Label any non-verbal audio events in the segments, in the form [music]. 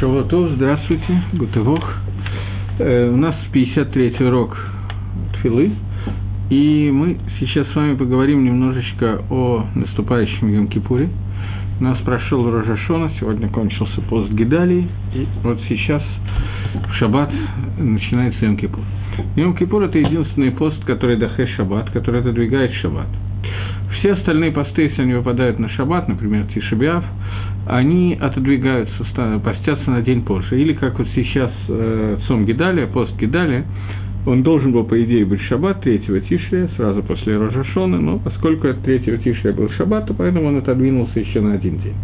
Шавуатов, здравствуйте, Гутывох. Э, у нас 53-й урок Тфилы, и мы сейчас с вами поговорим немножечко о наступающем Йом-Кипуре. У нас прошел Рожашона, сегодня кончился пост Гидалии, и вот сейчас в Шаббат начинается Йом-Кипур. Йом-Кипур – это единственный пост, который дахэ Шаббат, который отодвигает Шаббат. Все остальные посты, если они выпадают на шаббат, например, Тишебиав, они отодвигаются, постятся на день позже. Или как вот сейчас э, Цом Гидалия, пост Гидалия, он должен был, по идее, быть шаббат 3 Тишрия, сразу после Рожашона, но поскольку от 3 Тишрия был шаббат, то поэтому он отодвинулся еще на один день.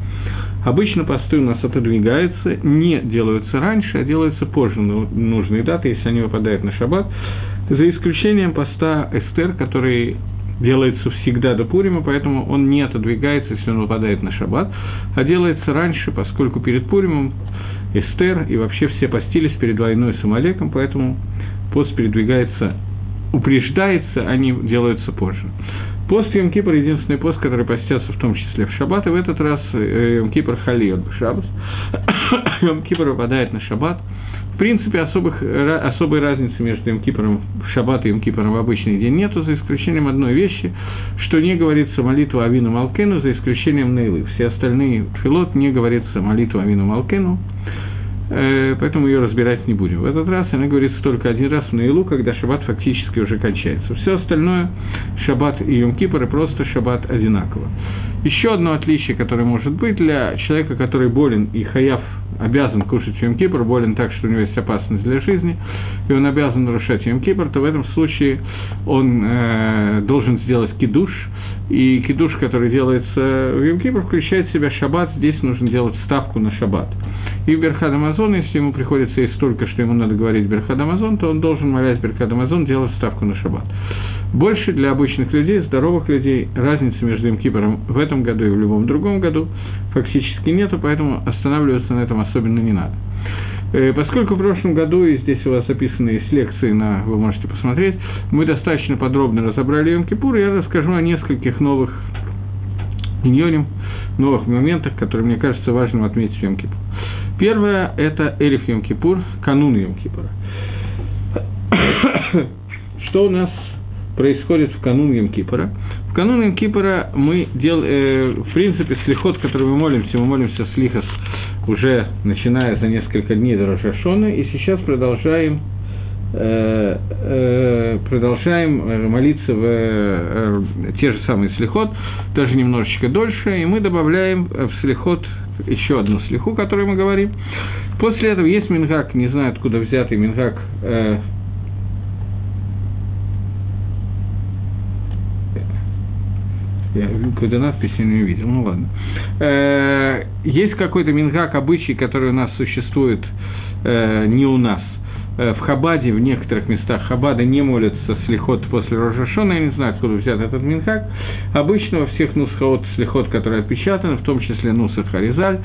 Обычно посты у нас отодвигаются, не делаются раньше, а делаются позже нужные даты, если они выпадают на шаббат, за исключением поста Эстер, который делается всегда до Пурима, поэтому он не отодвигается, если он выпадает на шаббат, а делается раньше, поскольку перед Пуримом Эстер и вообще все постились перед войной с Амалеком, поэтому пост передвигается, упреждается, они делаются позже. Пост Йом Кипр – единственный пост, который постятся в том числе в шаббат, и в этот раз э, Йом Кипр халиот в шаббат. [coughs] Йом Кипр выпадает на шаббат – в принципе, особых, особой разницы между Имкипром в шаббат и Имкипром в обычный день нету, за исключением одной вещи, что не говорится молитва Авину Малкену, за исключением Нейлы. Все остальные филот не говорится молитва Авину Малкену, поэтому ее разбирать не будем. В этот раз она говорится только один раз в Наилу, когда шаббат фактически уже кончается. Все остальное, шаббат и Йом-Кипр, и просто шаббат одинаково. Еще одно отличие, которое может быть для человека, который болен и хаяв обязан кушать Йом Кипр, болен так, что у него есть опасность для жизни, и он обязан нарушать Йом Кипр, то в этом случае он э, должен сделать кидуш, и кидуш, который делается в Йом Кипр, включает в себя шаббат, здесь нужно делать ставку на шаббат. И в Берхад Амазон, если ему приходится есть столько, что ему надо говорить Берхад Амазон, то он должен, молясь Берхад Амазон, делать ставку на шаббат. Больше для обычных людей, здоровых людей, разницы между им Кипром в этом году и в любом другом году фактически нету, поэтому останавливаться на этом особенно не надо. Э, поскольку в прошлом году, и здесь у вас описаны есть лекции, на, вы можете посмотреть, мы достаточно подробно разобрали Йом я расскажу о нескольких новых иньоним, новых моментах, которые, мне кажется, важным отметить в Йом Кипур. Первое – это Эриф Йом канун Йом Кипура. [coughs] Что у нас происходит в канун Йом Кипора. В канун Йом Кипора мы делаем, э, в принципе, слихот, который мы молимся, мы молимся слихос уже начиная за несколько дней до Рожашона, и сейчас продолжаем э, э, продолжаем молиться в э, те же самые слихот, даже немножечко дольше, и мы добавляем в слихот еще одну слиху, о которой мы говорим. После этого есть мингак, не знаю откуда взятый мингак, э, Я какую-то надпись я не увидел, ну ладно. Э, есть какой-то мингак обычай, который у нас существует э, не у нас. Э, в Хабаде, в некоторых местах Хабада не молятся слихот после Рожашона, я не знаю, откуда взят этот минхак. Обычно во всех нусхот слихот, которые отпечатаны, в том числе нусах Харизаль,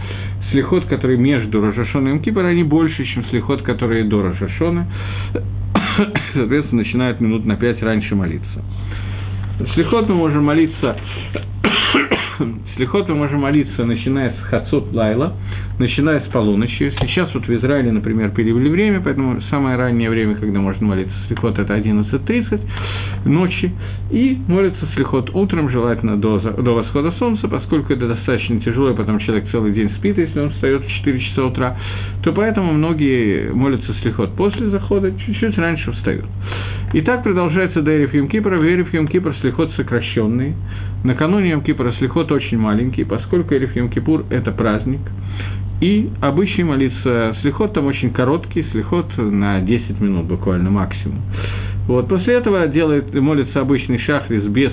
слихот, которые между Рожашоном и Кипр, они больше, чем слихот, которые до Рожашона. [coughs] Соответственно, начинают минут на пять раньше молиться. Слихот мы можем молиться, [coughs] слихот мы можем молиться, начиная с Хацот Лайла, начиная с полуночи. Сейчас вот в Израиле, например, перевели время, поэтому самое раннее время, когда можно молиться слихот, это 11.30 ночи. И молится слихот утром, желательно до, до восхода солнца, поскольку это достаточно тяжело, и потом человек целый день спит, если он встает в 4 часа утра, то поэтому многие молятся слихот после захода, чуть-чуть раньше встают. И так продолжается до Эриф Йом-Кипра. В Эриф Йом-Кипр слихот сокращенный. Накануне Йом-Кипра слихот очень маленький, поскольку Эриф Йом-Кипур – это праздник. И обычай молиться слихот там очень короткий, слихот на 10 минут буквально максимум. Вот, после этого делает, молится обычный шахрис без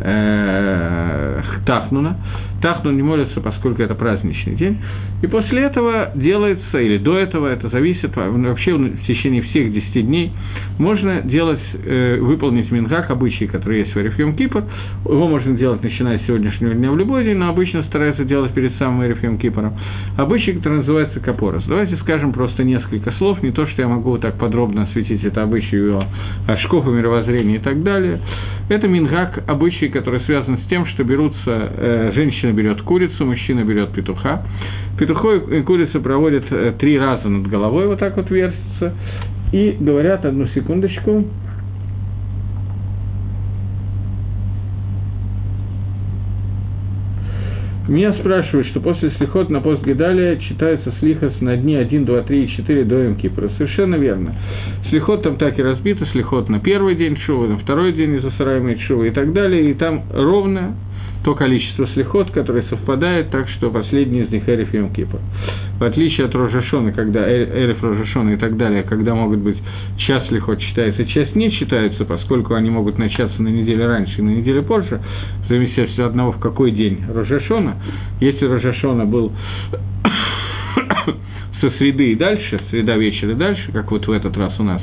э, Тахнуна. Тахнун не молится, поскольку это праздничный день. И после этого делается, или до этого, это зависит, вообще в течение всех 10 дней, можно делать, э, выполнить мингак, обычай, который есть в Эрифьем Кипр. Его можно делать, начиная с сегодняшнего дня в любой день, но обычно стараются делать перед самым Эрифьем Кипром. Обычай, который называется Капорос. Давайте скажем просто несколько слов, не то, что я могу так подробно осветить это обычай о, о шкофе мировоззрения и так далее. Это мингак, обычай, который связан с тем, что берутся, э, женщина берет курицу, мужчина берет петуха, Петухой и курица проводят э, три раза над головой, вот так вот вертятся, и говорят, одну секундочку, Меня спрашивают, что после слихот на пост Гедалия читается слихос на дни 1, 2, 3 и 4 до Йом-Кипра. Совершенно верно. Слихот там так и разбито, слихот на первый день Шува, на второй день из Асарайма Шува и так далее, и там ровно то количество слихот, которое совпадает, так что последний из них Эриф Йом Кипр. В отличие от Рожашона, когда э, Эриф Рожашона и так далее, когда могут быть час слихот читается, часть не читается, поскольку они могут начаться на неделю раньше и на неделю позже, в зависимости от одного, в какой день Рожашона. Если Рожашона был со среды и дальше, среда вечера и дальше, как вот в этот раз у нас,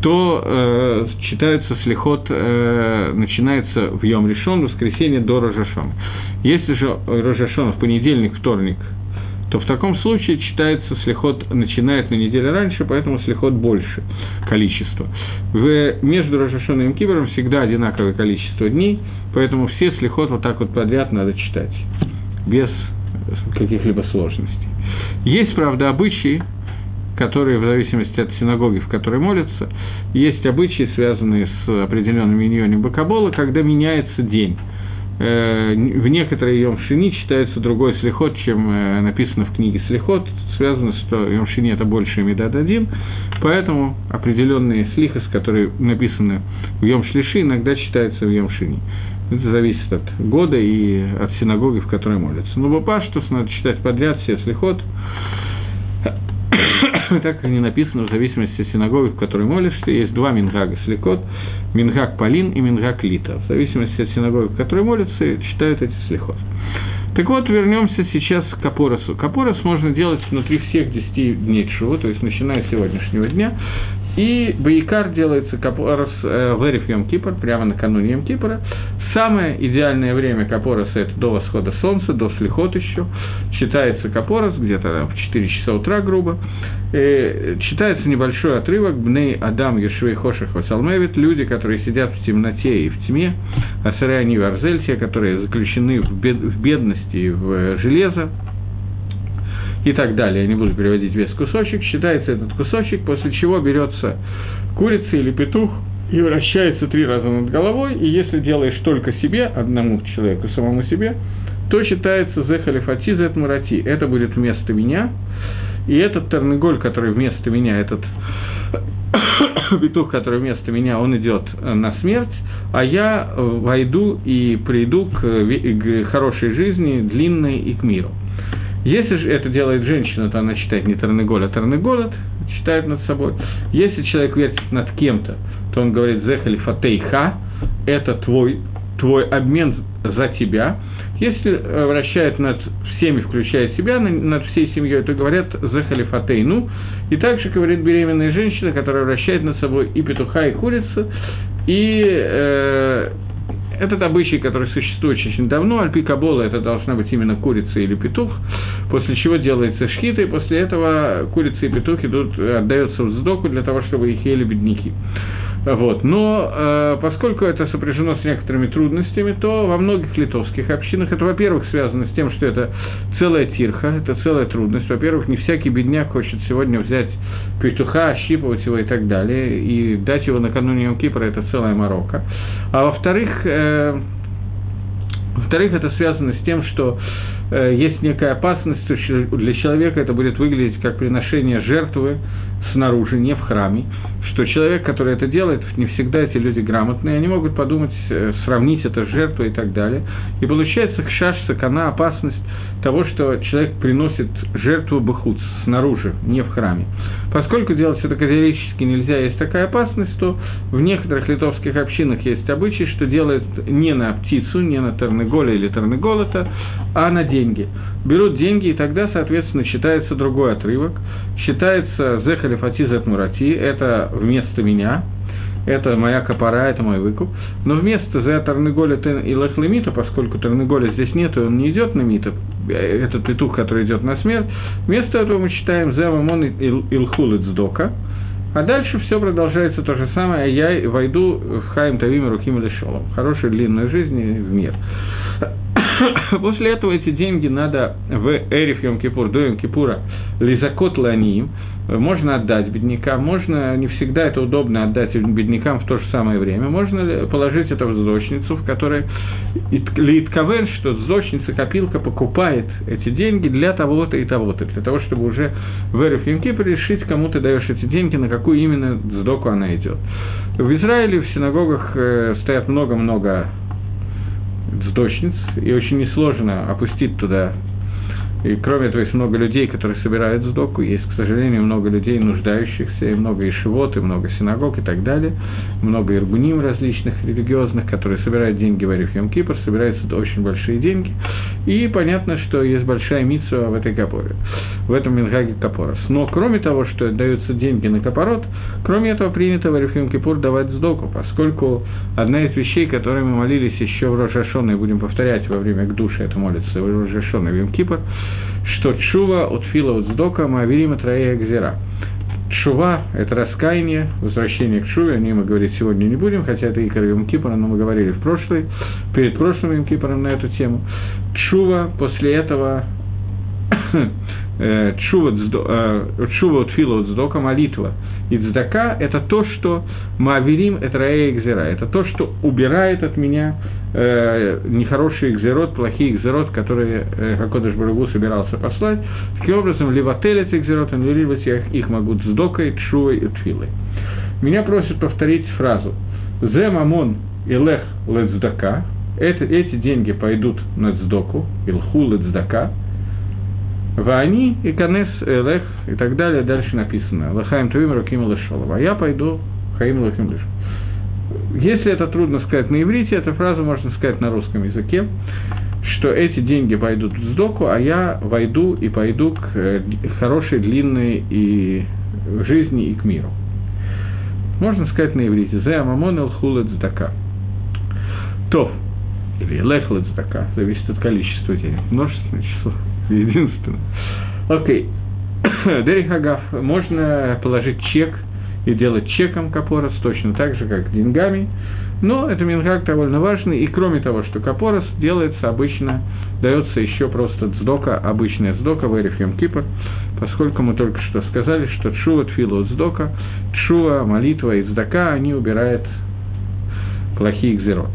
то э, читается слихот, э, начинается в Йом Решон, воскресенье до Рожашона. Если же Рожашон в понедельник, вторник, то в таком случае читается слихот, начинает на неделю раньше, поэтому слихот больше количество. В, между Рожашоном и Кибером всегда одинаковое количество дней, поэтому все слихот вот так вот подряд надо читать, без каких-либо сложностей. Есть, правда, обычаи, которые, в зависимости от синагоги, в которой молятся, есть обычаи, связанные с определенными миньоне Бакабола, когда меняется день. Э, в некоторые Йомшини читается другой слихот, чем э, написано в книге слихот. Связано, что Йомшини – это больше Медад один, поэтому определенные слихос, которые написаны в Йомшлиши, иногда читаются в Йомшини. Это зависит от года и от синагоги, в которой молятся. Но Бапаштус надо читать подряд все слихот, [coughs] так как они написаны в зависимости от синагоги, в которой молишься. Есть два мингага слихот, мингаг Полин и мингаг Лита. В зависимости от синагоги, в которой молятся, читают эти слихот. Так вот, вернемся сейчас к Апоросу. Капорос можно делать внутри всех 10 дней Чува, то есть начиная с сегодняшнего дня, и Баикар делается Капорос э, в Эриф Йом Кипр, прямо накануне Йом Кипра. Самое идеальное время Капороса – это до восхода солнца, до слихот еще. Читается Капорос где-то в 4 часа утра, грубо. И э, читается небольшой отрывок «Бней Адам Ешвей Хошах Васалмевит» – люди, которые сидят в темноте и в тьме, Асарай Они Варзель, те, которые заключены в, бед, в бедности и в э, железо, и так далее. Я не буду переводить весь кусочек. Считается этот кусочек, после чего берется курица или петух и вращается три раза над головой, и если делаешь только себе, одному человеку, самому себе, то считается зехалифати зет мурати. Это будет вместо меня, и этот терныголь, который вместо меня, этот [coughs] петух, который вместо меня, он идет на смерть, а я войду и приду к, к хорошей жизни, длинной и к миру. Если же это делает женщина, то она читает не Тарныголь, а Тарныголот, читает над собой. Если человек вертит над кем-то, то он говорит «Зехали фатейха», это твой, твой обмен за тебя. Если э, вращает над всеми, включая себя, над всей семьей, то говорят «Зехали фатейну». И также говорит беременная женщина, которая вращает над собой и петуха, и курицу, и э, этот обычай, который существует очень давно, альпи кабола, это должна быть именно курица или петух, после чего делается шхита, и после этого курица и петух идут, отдаются в сдоку для того, чтобы их ели бедняки. Вот. Но э, поскольку это сопряжено с некоторыми трудностями, то во многих литовских общинах это, во-первых, связано с тем, что это целая тирха, это целая трудность. Во-первых, не всякий бедняк хочет сегодня взять петуха, ощипывать его и так далее, и дать его накануне Йом Кипра, это целая морока. А во-вторых, э, во-вторых, это связано с тем, что э, есть некая опасность, что для человека это будет выглядеть как приношение жертвы снаружи, не в храме, что человек, который это делает, не всегда эти люди грамотные, они могут подумать, э, сравнить это с жертвой и так далее. И получается кшаш, сакана, опасность того, что человек приносит жертву бахуц снаружи, не в храме. Поскольку делать это категорически нельзя, есть такая опасность, то в некоторых литовских общинах есть обычай, что делают не на птицу, не на Тарныголя или Тарныголота, а на деньги. Берут деньги, и тогда, соответственно, считается другой отрывок. Считается «Зехали фатизет мурати» – это вместо меня, это моя копора, это мой выкуп. Но вместо «Зе Тарныголя и Лехлемита», поскольку Тарныголя здесь нет, и он не идет на Мита, э, этот петух, который идет на смерть, вместо этого мы читаем «Зе Мамон Илхулит Сдока», а дальше все продолжается то же самое, а я войду в Хайм Тавим Руким Лешолом, хорошую длинную жизнь в мир. [coughs] После этого эти деньги надо в Эриф Йом Кипур, до Йом Кипура, Лизакот Ланиим, можно отдать беднякам, можно, не всегда это удобно отдать беднякам в то же самое время, можно положить это в зочницу, в которой Литковен, что зочница, копилка покупает эти деньги для того-то и того-то, для того, чтобы уже в Эриф Йом решить, кому ты даешь эти деньги, на какую именно сдоку она идет. В Израиле в синагогах э, стоят много-много сдочниц, и очень несложно опустить туда и кроме этого, есть много людей, которые собирают сдоку, есть, к сожалению, много людей нуждающихся, и много ишивот, и много синагог и так далее, много иргуним различных религиозных, которые собирают деньги в Ариф Кипр, собираются очень большие деньги, и понятно, что есть большая митсва в этой капоре, в этом Мингаге Капорос. Но кроме того, что даются деньги на капорот, кроме этого принято в Ариф Йом Кипур давать сдоку, поскольку одна из вещей, которые мы молились еще в Рожашон, и будем повторять во время к душе это молится в Рожашон и в Кипр, что чува от фила от сдока маавирим троея гзира. Чува – это раскаяние, возвращение к чуве, о ней мы говорить сегодня не будем, хотя это и Йом Кипра, но мы говорили в прошлый, перед прошлым Йом Кипром на эту тему. Чува после этого чува от фила от сдока, молитва и цдака – это то, что мааверим – это раэ экзера, это то, что убирает от меня э, нехороший экзерот, плохие экзерот, которые э, Хакодыш Барагу собирался послать. Таким образом, левотель эти экзерот, либо я их могу цдокой, чувой и тфилой. Меня просят повторить фразу «Зе мамон илех лецдака» эти деньги пойдут на цдоку, илху лецдака – Вани Канес Элех и так далее, дальше написано. Лахаем Тувим Раким. А я пойду Хаим Лахим Леш. Если это трудно сказать на иврите, эту фразу можно сказать на русском языке, что эти деньги пойдут в сдоку, а я войду и пойду к э, хорошей, длинной и жизни и к миру. Можно сказать на иврите. Зе амамон эл хулет здака. То, или лехлет здака, зависит от количества денег. Множественное число единственное. Окей. [coughs] Дерихагав, можно положить чек и делать чеком капорос, точно так же, как деньгами, но это мингак довольно важный, и кроме того, что капорос делается обычно, дается еще просто цдока, обычная цдока в Эрифем Кипр, поскольку мы только что сказали, что чува, тфила, цдока, чува, молитва и цдака, они убирают плохие гзерот.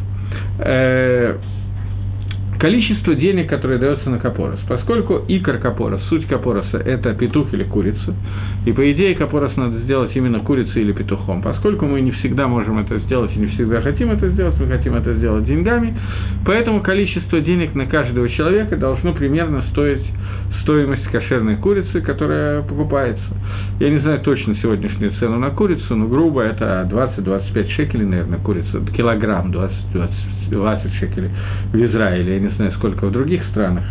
Количество денег, которое дается на капорос. Поскольку икор капорос, суть капороса – это петух или курица, и по идее капорос надо сделать именно курицей или петухом. Поскольку мы не всегда можем это сделать и не всегда хотим это сделать, мы хотим это сделать деньгами, поэтому количество денег на каждого человека должно примерно стоить стоимость кошерной курицы, которая покупается. Я не знаю точно сегодняшнюю цену на курицу, но грубо это 20-25 шекелей, наверное, курица, килограмм 20, 20, 20 шекелей в Израиле, я не знаю, сколько в других странах.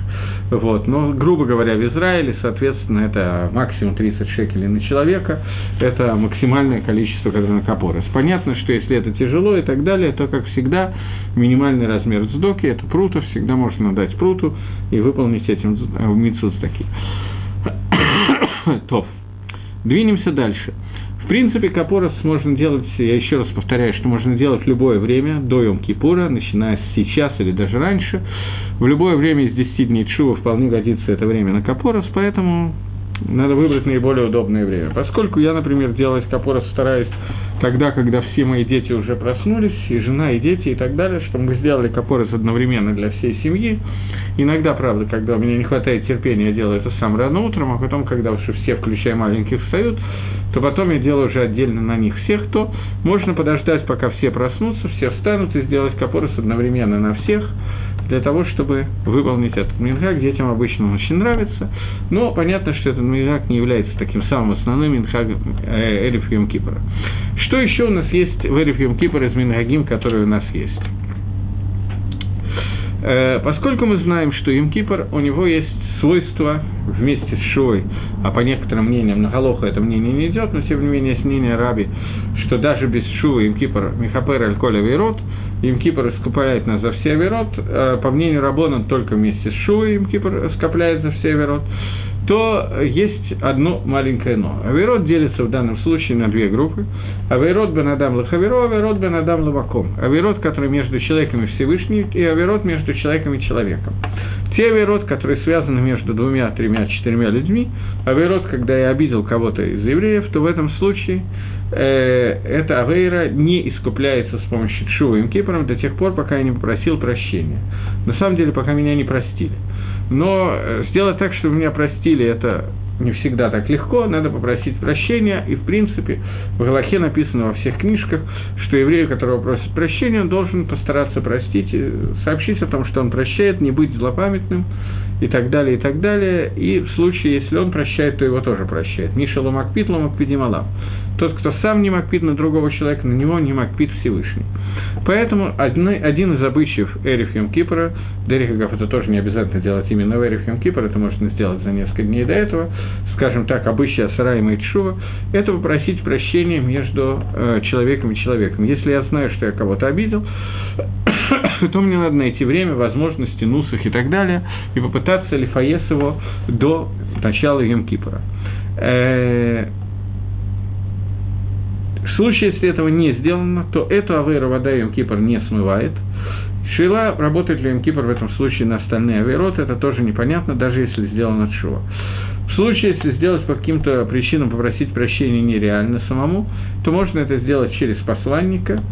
Вот. Но, грубо говоря, в Израиле, соответственно, это максимум 30 шекелей на человека, это максимальное количество, капорос. Понятно, что если это тяжело и так далее, то, как всегда, минимальный размер сдоки, это прута, всегда можно дать пруту и выполнить этим э, митцу таки. [coughs] Топ. Двинемся дальше. В принципе, капорос можно делать, я еще раз повторяю, что можно делать в любое время, до Йом Кипура, начиная с сейчас или даже раньше. В любое время из 10 дней Чува вполне годится это время на капорос, поэтому надо выбрать наиболее удобное время. Поскольку я, например, делать капорос стараюсь тогда, когда все мои дети уже проснулись, и жена, и дети, и так далее, чтобы мы сделали капорос одновременно для всей семьи. Иногда, правда, когда у меня не хватает терпения, я делаю это сам рано утром, а потом, когда уже все, включая маленьких, встают, то потом я делаю уже отдельно на них всех, то можно подождать, пока все проснутся, все встанут и сделать капорос одновременно на всех – для того, чтобы выполнить этот минхаг. Детям обычно он очень нравится, но понятно, что этот минхаг не является таким самым основным минхагом Эриф Йом Кипра. Что еще у нас есть в Эриф Йом Кипр из минхагим, который у нас есть? Э, поскольку мы знаем, что Йом Кипр, у него есть свойство вместе с Шой, а по некоторым мнениям на Галоха это мнение не идет, но тем не менее есть мнение Раби, что даже без Шува Йом Кипр Михапер Аль Коля Вейрот – им Кипр искупает нас за все верот. По мнению Рабона, только вместе с Шуей Им Кипр скопляет за все верот. То есть одно маленькое «но». Аверот делится в данном случае на две группы. Аверот бен Адам лахаверо, Аверот бен Адам лаваком. Аверот, который между человеком и Всевышним, и Аверот между человеком и человеком. Те Аверот, которые связаны между двумя, тремя, четырьмя людьми, Аверот, когда я обидел кого-то из евреев, то в этом случае э, эта Авейра не искупляется с помощью Чува и Кипром до тех пор, пока я не попросил прощения. На самом деле, пока меня не простили. Но э, сделать так, чтобы меня простили, это не всегда так легко, надо попросить прощения, и, в принципе, в Галахе написано во всех книжках, что еврею, которого просит прощения, он должен постараться простить, сообщить о том, что он прощает, не быть злопамятным, и так далее, и так далее. И в случае, если он прощает, то его тоже прощает. Миша ломакпит, ломакпидим алам. Тот, кто сам не макпит на другого человека, на него не макпит Всевышний. Поэтому один, один из обычаев Эриф Йом Кипра, Дерихагов это тоже не обязательно делать именно в Эриф Йом Кипр, это можно сделать за несколько дней до этого, скажем так, обычай Асара и Майтшува, это попросить прощения между э, человеком и человеком. Если я знаю, что я кого-то обидел, [coughs] то мне надо найти время, возможности, нусах и так далее, и попытаться лифаес его до начала Йом Кипра. Э, в случае, если этого не сделано, то эту авейру вода Йом Кипр не смывает. Шила, работает ли Йом Кипр в этом случае на остальные авейроты, это тоже непонятно, даже если сделано шува. В случае, если сделать по каким-то причинам, попросить прощения нереально самому, то можно это сделать через посланника,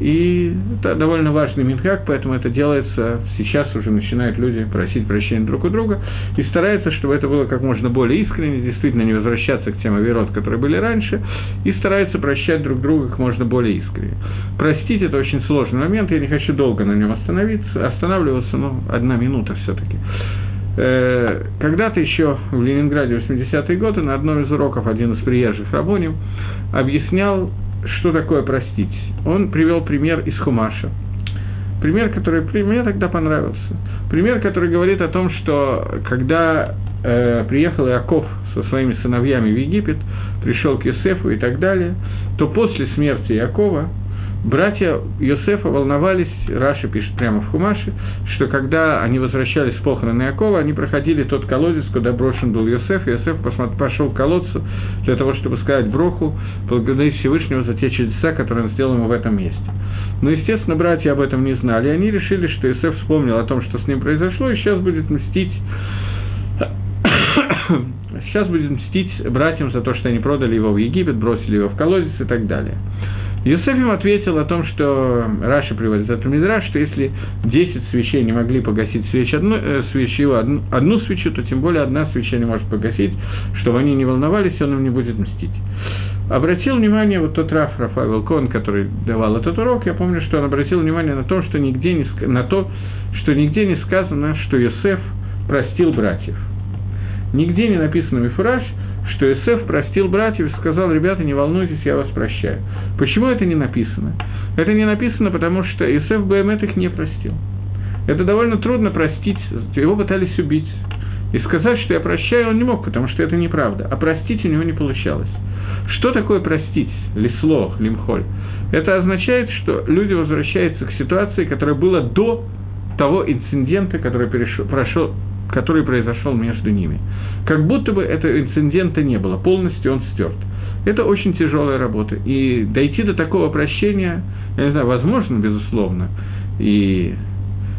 и это довольно важный минхак, поэтому это делается, сейчас уже начинают люди просить прощения друг у друга, и стараются, чтобы это было как можно более искренне, действительно не возвращаться к тем авирот, которые были раньше, и стараются прощать друг друга как можно более искренне. Простить – это очень сложный момент, я не хочу долго на нем остановиться, останавливаться, но одна минута все-таки. Э, когда-то еще в Ленинграде 80-е годы на одном из уроков один из приезжих рабоним объяснял что такое простить? Он привел пример из Хумаша. Пример, который мне тогда понравился. Пример, который говорит о том, что когда э, приехал Иаков со своими сыновьями в Египет, пришел к Юсефу и так далее, то после смерти Иакова братья Йосефа волновались, Раша пишет прямо в Хумаше, что когда они возвращались с похорон Иакова, они проходили тот колодец, куда брошен был Йосеф, и Йосеф пошел к колодцу для того, чтобы сказать Броху, благодарить Всевышнего за те чудеса, которые он сделал ему в этом месте. Но, естественно, братья об этом не знали, и они решили, что Йосеф вспомнил о том, что с ним произошло, и сейчас будет мстить [coughs] сейчас будет мстить братьям за то, что они продали его в Египет, бросили его в колодец и так далее. Юсеф им ответил о том, что Раша приводит от Мидраш, что если 10 свечей не могли погасить свеч одну, э, свечу, одну, одну свечу, то тем более одна свеча не может погасить, чтобы они не волновались, он им не будет мстить. Обратил внимание вот тот Раф Рафаэл Кон, который давал этот урок, я помню, что он обратил внимание на то, что нигде не, на то, что нигде не сказано, что Юсеф простил братьев. Нигде не написано Мифураж, что Исеф простил братьев и сказал, ребята, не волнуйтесь, я вас прощаю. Почему это не написано? Это не написано, потому что Исеф Баэмет их не простил. Это довольно трудно простить, его пытались убить. И сказать, что я прощаю, он не мог, потому что это неправда. А простить у него не получалось. Что такое простить? Лисло, лимхоль. Это означает, что люди возвращаются к ситуации, которая была до того инцидента, который перешел, прошел, который произошел между ними. Как будто бы этого инцидента не было, полностью он стерт. Это очень тяжелая работа. И дойти до такого прощения, я не знаю, возможно, безусловно. И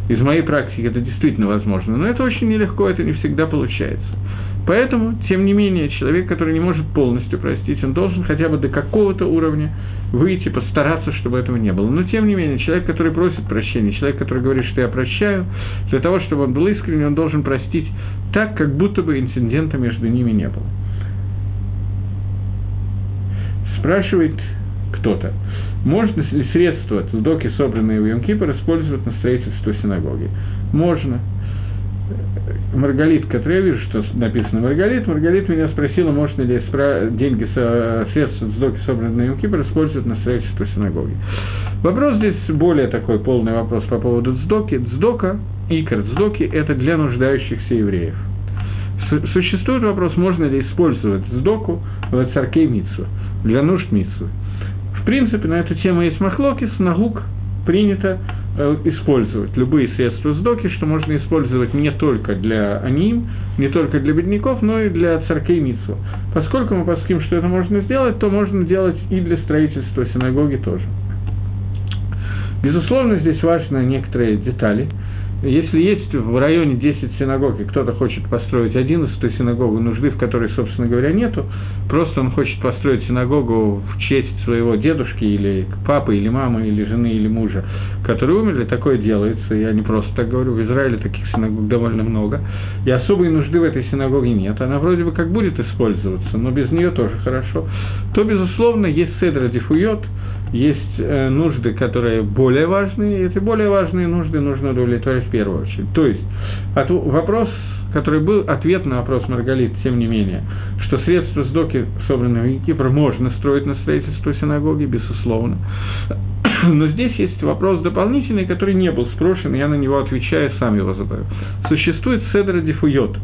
из моей практики это действительно возможно. Но это очень нелегко, это не всегда получается. Поэтому, тем не менее, человек, который не может полностью простить, он должен хотя бы до какого-то уровня выйти, постараться, чтобы этого не было. Но, тем не менее, человек, который просит прощения, человек, который говорит, что я прощаю, для того, чтобы он был искренний, он должен простить так, как будто бы инцидента между ними не было. Спрашивает кто-то, можно ли средства цдоки, собранные в Йом-Кипр, использовать на строительство синагоги? Можно. Маргалит, который я вижу, что написано Маргалит, Маргалит меня спросила, можно ли деньги, средства сдоки, собранные на Кипр, использовать на строительство синагоги. Вопрос здесь более такой полный вопрос по поводу сдоки. Сдока, икор сдоки – это для нуждающихся евреев. Существует вопрос, можно ли использовать сдоку в царке Митсу, для нужд Митсу. В принципе, на эту тему есть махлокис, нагук, принято использовать любые средства сдоки, что можно использовать не только для аним, не только для бедняков, но и для царкей Митсу. Поскольку мы посмотрим, что это можно сделать, то можно делать и для строительства синагоги тоже. Безусловно, здесь важны некоторые детали – если есть в районе 10 синагог, и кто-то хочет построить 11 синагогу, нужды в которой, собственно говоря, нету, просто он хочет построить синагогу в честь своего дедушки или папы, или мамы, или жены, или мужа, которые умерли, такое делается, я не просто так говорю, в Израиле таких синагог довольно много, и особой нужды в этой синагоге нет, она вроде бы как будет использоваться, но без нее тоже хорошо, то, безусловно, есть седра дифуйот, есть э, нужды, которые более важные, и эти более важные нужды нужно удовлетворять в первую очередь. То есть от, вопрос, который был, ответ на вопрос Маргалит, тем не менее, что средства сдоки, собранные в Кипр, можно строить на строительство синагоги, безусловно. [coughs] Но здесь есть вопрос дополнительный, который не был спрошен, я на него отвечаю, сам его задаю. Существует седра дифуйот.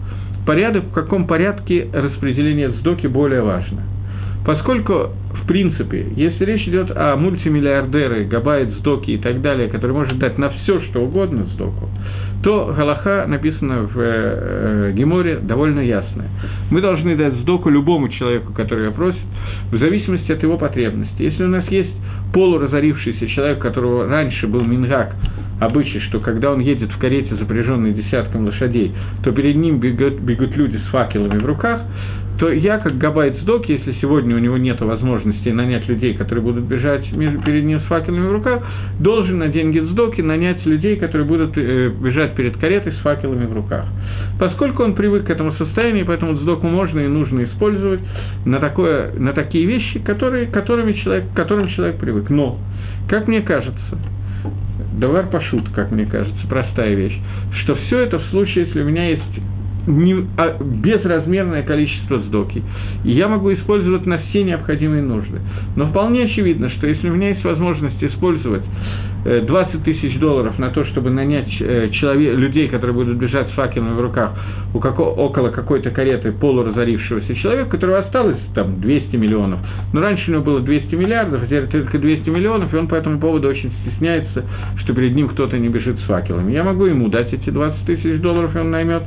Порядок, в каком порядке распределение сдоки более важно – Поскольку, в принципе, если речь идет о мультимиллиардере, габайт, сдоки и так далее, который может дать на все, что угодно сдоку, то Галаха написано в э, Геморе довольно ясная. Мы должны дать сдоку любому человеку, который ее просит, в зависимости от его потребности. Если у нас есть полуразорившийся человек, которого раньше был мингак, обычай, что когда он едет в карете, запряженной десятком лошадей, то перед ним бегут, бегут люди с факелами в руках, то я, как Габайт Сдок, если сегодня у него нет возможности нанять людей, которые будут бежать перед ним с факелами в руках, должен на деньги Сдоки нанять людей, которые будут э, бежать перед каретой с факелами в руках. Поскольку он привык к этому состоянию, поэтому Сдоку можно и нужно использовать на, такое, на такие вещи, которые, которыми человек, к которым человек привык. Но, как мне кажется, Давар пошут, как мне кажется, простая вещь, что все это в случае, если у меня есть не, а, безразмерное количество сдоки. И я могу использовать на все необходимые нужды. Но вполне очевидно, что если у меня есть возможность использовать 20 э, тысяч долларов на то, чтобы нанять э, человек, людей, которые будут бежать с факелами в руках у како, около какой-то кареты полуразорившегося человека, которого осталось там 200 миллионов, но раньше у него было 200 миллиардов, а теперь только 200 миллионов, и он по этому поводу очень стесняется, что перед ним кто-то не бежит с факелами. Я могу ему дать эти 20 тысяч долларов, и он наймет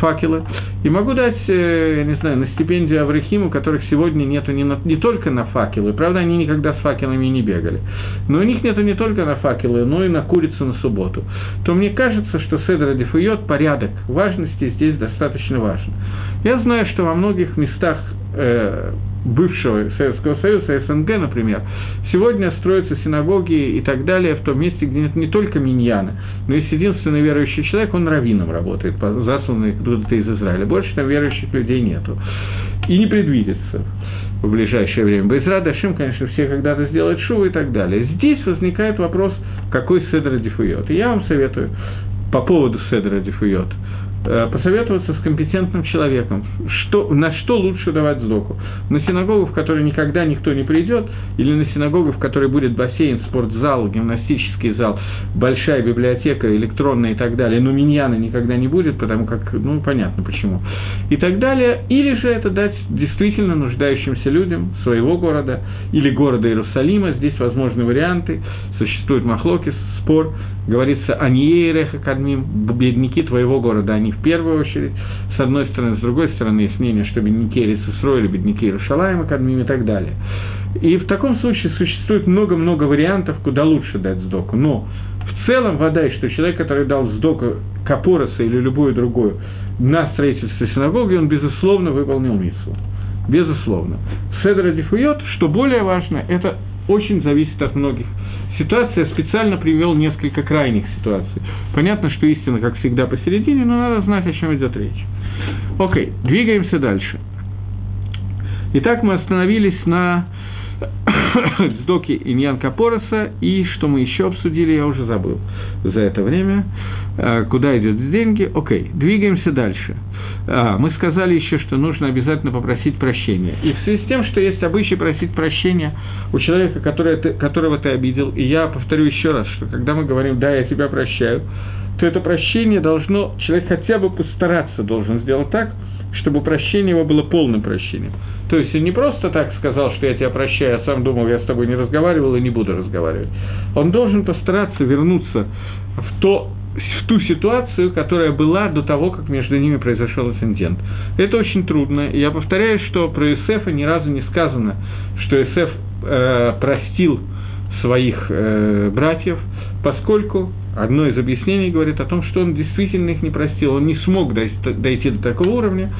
факелы. И могу дать, э, я не знаю, на стипендию Аврахиму, которых сегодня нету не, на, не только на факелы, правда, они никогда с факелами не бегали, но у них нету не только на факелы, но и на курицу на субботу. То мне кажется, что Седра Дефуйот, порядок важности здесь достаточно важен. Я знаю, что во многих местах э, бывшего Советского Союза, СНГ, например, сегодня строятся синагоги и так далее в том месте, где нет не только миньяна, но есть единственный верующий человек, он раввином работает, засланный куда-то из Израиля. Больше там верующих людей нету. И не предвидится в ближайшее время. Байзра Дашим, конечно, все когда-то сделают шувы и так далее. Здесь возникает вопрос, какой седр дифует. И я вам советую по поводу седра Э, посоветоваться с компетентным человеком, что, на что лучше давать сдоку. На синагогу, в которой никогда никто не придет, или на синагогу, в которой будет бассейн, спортзал, гимнастический зал, большая библиотека, электронная и так далее, но миньяна никогда не будет, потому как, ну, понятно почему. И так далее. Или же это дать действительно нуждающимся людям своего города или города Иерусалима. Здесь возможны варианты, существует махлокис, спор, говорится о Ниереха Кадмим, бедняки твоего города, они в первую очередь, с одной стороны, с другой стороны, есть мнение, что бедняки Рисусроили, бедняки Иерушалаема Кадмим и так далее. И в таком случае существует много-много вариантов, куда лучше дать сдоку. Но в целом вода, что человек, который дал сдоку Капороса или любую другую на строительство синагоги, он, безусловно, выполнил миссу. Безусловно. Седра Дифуйот, что более важно, это очень зависит от многих ситуаций. Я специально привел несколько крайних ситуаций. Понятно, что истина, как всегда, посередине, но надо знать, о чем идет речь. Окей, двигаемся дальше. Итак, мы остановились на [coughs] Сдоки Иньян Капороса, и что мы еще обсудили, я уже забыл за это время. А, куда идут деньги? Окей, двигаемся дальше. А, мы сказали еще, что нужно обязательно попросить прощения. И в связи с тем, что есть обычай просить прощения у человека, ты, которого ты обидел, и я повторю еще раз, что когда мы говорим «да, я тебя прощаю», то это прощение должно, человек хотя бы постараться должен сделать так, чтобы прощение его было полным прощением. То есть он не просто так сказал, что я тебя прощаю, а сам думал, я с тобой не разговаривал и не буду разговаривать. Он должен постараться вернуться в то в ту ситуацию, которая была до того, как между ними произошел инцидент. Это очень трудно. Я повторяю, что про Юсефа ни разу не сказано, что Юсеф э, простил своих э, братьев, поскольку одно из объяснений говорит о том, что он действительно их не простил, он не смог дойти до такого уровня,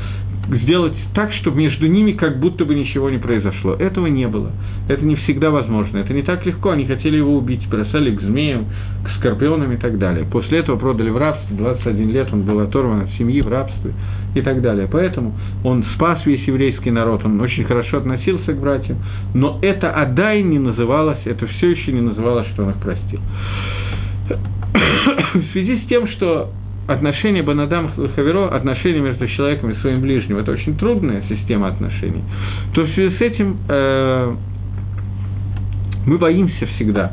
сделать так, чтобы между ними как будто бы ничего не произошло. Этого не было. Это не всегда возможно. Это не так легко. Они хотели его убить, бросали к змеям, к скорпионам и так далее. После этого продали в рабство. 21 лет он был оторван от семьи в рабстве и так далее. Поэтому он спас весь еврейский народ, он очень хорошо относился к братьям, но это Адай не называлось, это все еще не называлось, что он их простил. В связи с тем, что отношения Банадам Хаверо, отношения между человеком и своим ближним, это очень трудная система отношений, то в связи с этим э, мы боимся всегда,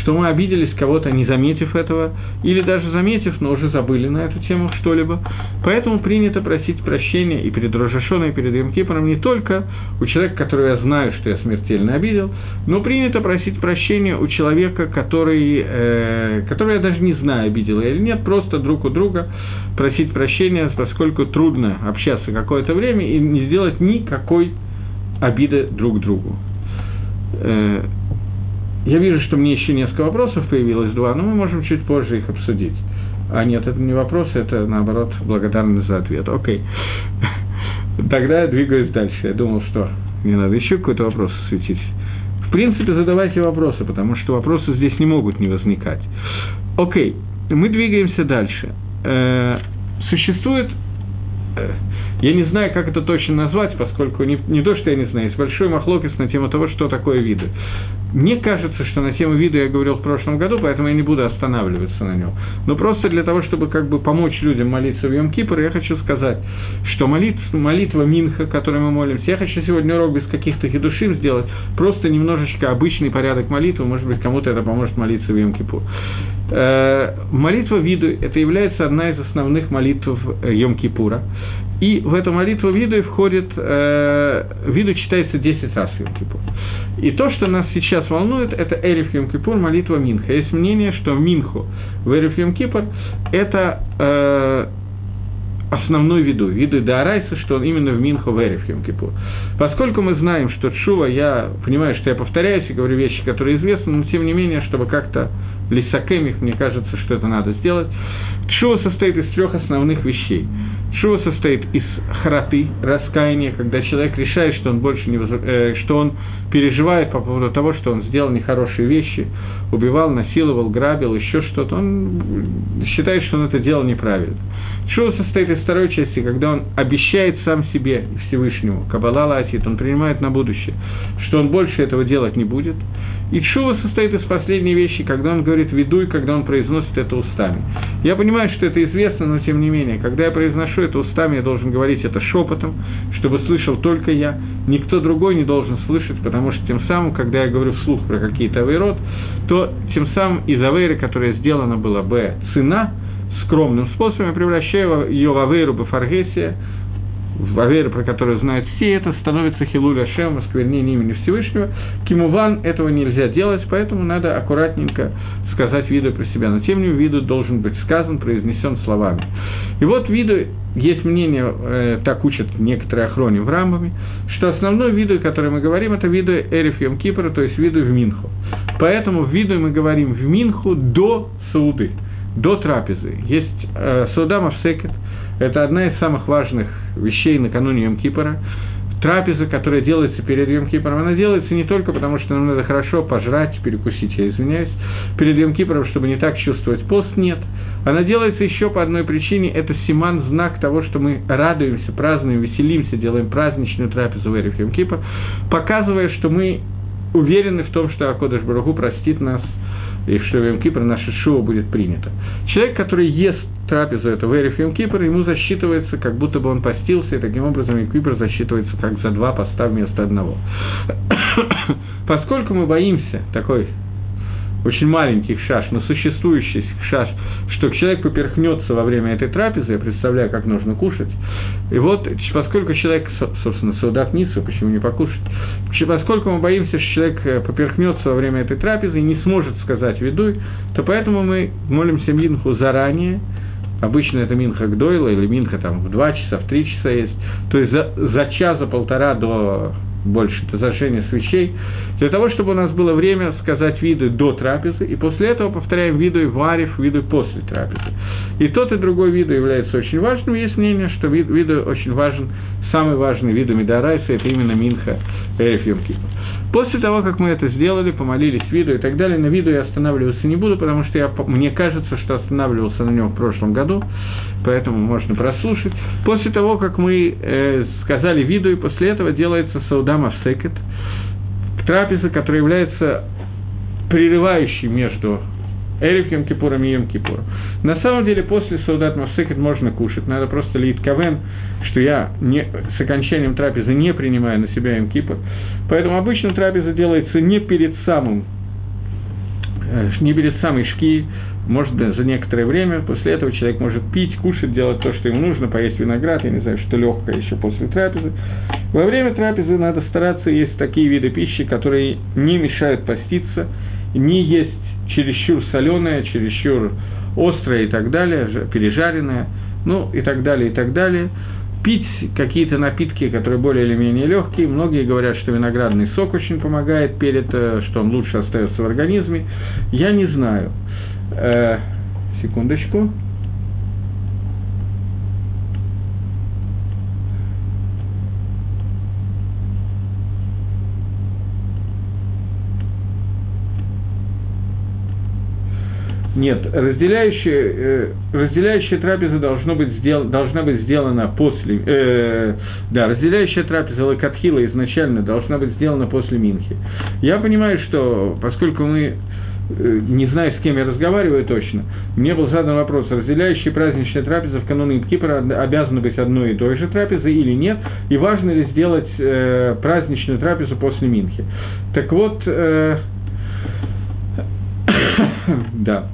что мы обиделись кого-то, не заметив этого, или даже заметив, но уже забыли на эту тему что-либо. Поэтому принято просить прощения и перед Рожашоной, и перед Емкипором не только у человека, которого я знаю, что я смертельно обидел, но принято просить прощения у человека, который, э, который я даже не знаю, обидел или нет, просто друг у друга просить прощения, поскольку трудно общаться какое-то время и не сделать никакой обиды друг другу. Я вижу, что мне еще несколько вопросов появилось, два, но мы можем чуть позже их обсудить. А нет, это не вопрос, это, наоборот, благодарность за ответ. Окей. Тогда я двигаюсь дальше. Я думал, что мне надо еще какой-то вопрос осветить. В принципе, задавайте вопросы, потому что вопросы здесь не могут не возникать. Окей, мы двигаемся дальше. Э, существует я не знаю, как это точно назвать, поскольку не, не то, что я не знаю, есть большой махлокис на тему того, что такое виды. Мне кажется, что на тему вида я говорил в прошлом году, поэтому я не буду останавливаться на нем. Но просто для того, чтобы как бы помочь людям молиться в Йом Кипр, я хочу сказать, что молитва, молитва Минха, которой мы молимся, я хочу сегодня урок без каких-то хидушим сделать, просто немножечко обычный порядок молитвы, может быть, кому-то это поможет молиться в Йом Кипур. Э, молитва виду – это является одна из основных молитв э, Йом Кипура. И в эту молитву виду входит, э, виду читается 10 раз Йом Кипур. И то, что нас сейчас волнует, это Эриф Йом Кипур, молитва Минха. Есть мнение, что Минху в Эриф Йом Кипур – это э, основной виду, виду Даарайса, что он именно в Минху в Эриф Йом Кипур. Поскольку мы знаем, что Чува, я понимаю, что я повторяюсь и говорю вещи, которые известны, но тем не менее, чтобы как-то лисакемих, мне кажется, что это надо сделать. Чува состоит из трех основных вещей – Шува состоит из храты, раскаяния, когда человек решает, что он больше не воз... э, что он переживает по поводу того, что он сделал нехорошие вещи, убивал, насиловал, грабил, еще что-то. Он считает, что он это делал неправильно. Шува состоит из второй части, когда он обещает сам себе Всевышнему, Каббала Латит, он принимает на будущее, что он больше этого делать не будет. И чува состоит из последней вещи, когда он говорит «веду» и когда он произносит это устами. Я понимаю, что это известно, но тем не менее, когда я произношу это устами, я должен говорить это шепотом, чтобы слышал только я, никто другой не должен слышать, потому что тем самым, когда я говорю вслух про какие-то авейрот, то тем самым из авейры, которая сделана была бы цена, скромным способом, превращаю ее в авейру бафаргесия, в Авере, про которую знают все, это становится Хилуля Шем, осквернение имени Всевышнего. Кимуван этого нельзя делать, поэтому надо аккуратненько сказать виду про себя. Но тем не менее, виду должен быть сказан, произнесен словами. И вот виду, есть мнение, э, так учат некоторые охрони в Рамбаме, что основной виду, о котором мы говорим, это виду Эриф Йом Кипра, то есть виду в Минху. Поэтому виду мы говорим в Минху до Сауды, до трапезы. Есть э, Сауда Мавсекет – это одна из самых важных вещей накануне Йом-Кипора. Трапеза, которая делается перед Йом-Кипором, она делается не только потому, что нам надо хорошо пожрать, перекусить, я извиняюсь, перед Йом-Кипором, чтобы не так чувствовать пост, нет. Она делается еще по одной причине, это симан, знак того, что мы радуемся, празднуем, веселимся, делаем праздничную трапезу в Эриф Йом-Кипор, показывая, что мы уверены в том, что Акодыш Баруху простит нас, и что в Йом-Кипр наше шоу будет принято. Человек, который ест трапезу это в Эриф Йом Кипр, ему засчитывается, как будто бы он постился, и таким образом Йом Кипр засчитывается как за два поста вместо одного. [coughs] Поскольку мы боимся такой очень маленький хшаш, но существующий хшаш, что человек поперхнется во время этой трапезы, я представляю, как нужно кушать. И вот, поскольку человек, собственно, саудат ницу, почему не покушать, поскольку мы боимся, что человек э, поперхнется во время этой трапезы и не сможет сказать видуй, то поэтому мы молимся Минху заранее, Обычно это Минха Гдойла или Минха там в два часа, в три часа есть. То есть за, за час, за полтора до больше, до зажжения свечей, для того, чтобы у нас было время сказать виды до трапезы, и после этого повторяем виду и варив, виду после трапезы. И тот, и другой виду является очень важным. Есть мнение, что вид, виду очень важен, самый важный вид Медарайса – это именно Минха Эриф После того, как мы это сделали, помолились виду и так далее, на виду я останавливаться не буду, потому что я, мне кажется, что останавливался на нем в прошлом году, поэтому можно прослушать. После того, как мы э, сказали виду, и после этого делается саудам авсекет, трапеза, которая является прерывающей между Эриф Йом Кипуром и Йом Кипуром. На самом деле, после Саудат Масекет можно кушать, надо просто лить кавен, что я не, с окончанием трапезы не принимаю на себя Йом Кипур. Поэтому обычно трапеза делается не перед самым, э, не перед самой шки, может за некоторое время, после этого человек может пить, кушать, делать то, что ему нужно, поесть виноград, я не знаю, что легкое еще после трапезы. Во время трапезы надо стараться есть такие виды пищи, которые не мешают поститься, не есть чересчур соленое, чересчур острое и так далее, пережаренное, ну и так далее, и так далее. Пить какие-то напитки, которые более или менее легкие. Многие говорят, что виноградный сок очень помогает перед, э, что он лучше остается в организме. Я не знаю. Э, секундочку. Нет, разделяющая, э, разделяющая трапеза должно быть сдел, должна быть сделана после... Э, да, разделяющая трапеза Лакатхила изначально должна быть сделана после Минхи. Я понимаю, что поскольку мы э, не знаю, с кем я разговариваю точно, мне был задан вопрос, разделяющая праздничная трапеза в кануне Кипра обязана быть одной и той же трапезой или нет, и важно ли сделать э, праздничную трапезу после Минхи. Так вот, э, [coughs] да.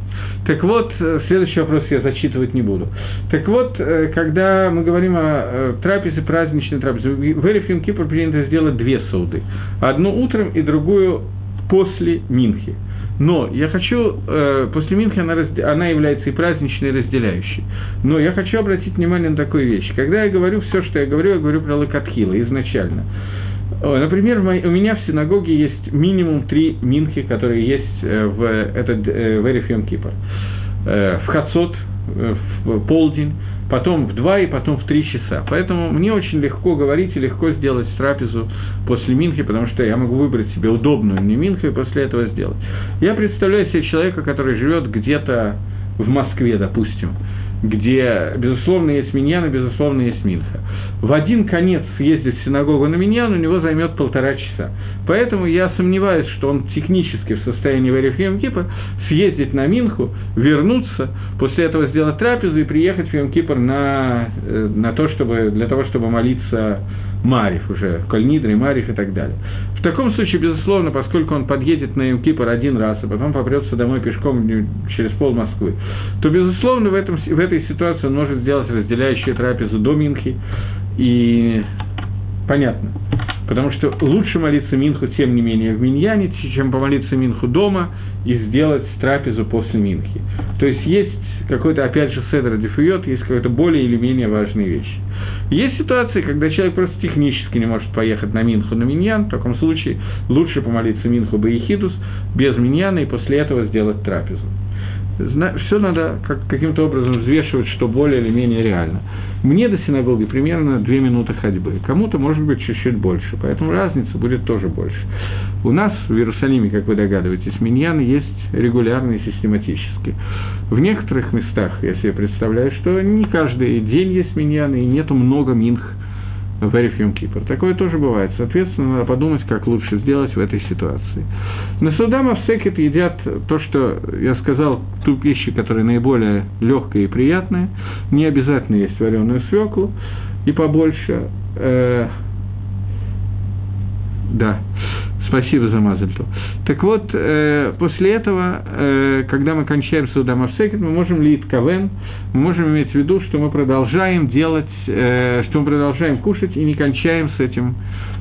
Так вот, э, следующий вопрос я зачитывать не буду. Так вот, э, когда мы говорим о э, трапезе, праздничной трапезе, в Эрифим Кипр принято сделать две сауды. Одну утром и другую после Минхи. Но я хочу, после Минхи она, она является и праздничной, и разделяющей. Но я хочу обратить внимание на такую вещь. Когда я говорю все, что я говорю, я говорю про Лакатхила изначально. Например, у меня в синагоге есть минимум три минхи, которые есть э, в этот э, в Эриф Кипр. Э, в Хацот, в полдень, потом в два и потом в три часа. Поэтому мне очень легко говорить и легко сделать трапезу после Минхи, потому что я могу выбрать себе удобную мне Минху и после этого сделать. Я представляю себе человека, который живет где-то в Москве, допустим, где, безусловно, есть миньян и, безусловно, есть минха. В один конец съездить в синагогу на миньян у него займет полтора часа. Поэтому я сомневаюсь, что он технически в состоянии в Кипр съездить на Минху, вернуться, после этого сделать трапезу и приехать в Йом Кипр на, э, на то, чтобы, для того, чтобы молиться Марив уже, Кольнидры, Марив и так далее. В таком случае, безусловно, поскольку он подъедет на Юмкипр один раз, а потом попрется домой пешком через пол Москвы, то, безусловно, в, этом, в этой ситуации он может сделать разделяющую трапезу до Минхи, и понятно. Потому что лучше молиться Минху, тем не менее, в Миньяне, чем помолиться Минху дома и сделать трапезу после Минхи. То есть есть какой-то, опять же, седр дефует, есть какая-то более или менее важная вещь. Есть ситуации, когда человек просто технически не может поехать на Минху на Миньян, в таком случае лучше помолиться Минху Баехидус без Миньяна и после этого сделать трапезу. Все надо как, каким-то образом взвешивать, что более или менее реально. Мне до синагоги примерно две минуты ходьбы, кому-то может быть чуть-чуть больше, поэтому разница будет тоже больше. У нас в Иерусалиме, как вы догадываетесь, миньяны есть регулярные и систематически. В некоторых местах, я себе представляю, что не каждый день есть миньяны и нету много минх в Эриф Кипр. Такое тоже бывает. Соответственно, надо подумать, как лучше сделать в этой ситуации. На Судама в Секет едят то, что я сказал, ту пищу, которая наиболее легкая и приятная. Не обязательно есть вареную свеклу и побольше. Э, да. Спасибо за Мазальту. Так вот, э, после этого, э, когда мы кончаем Сауда Мавсекет, мы можем лить кавен, мы можем иметь в виду, что мы продолжаем делать, э, что мы продолжаем кушать и не кончаем с этим,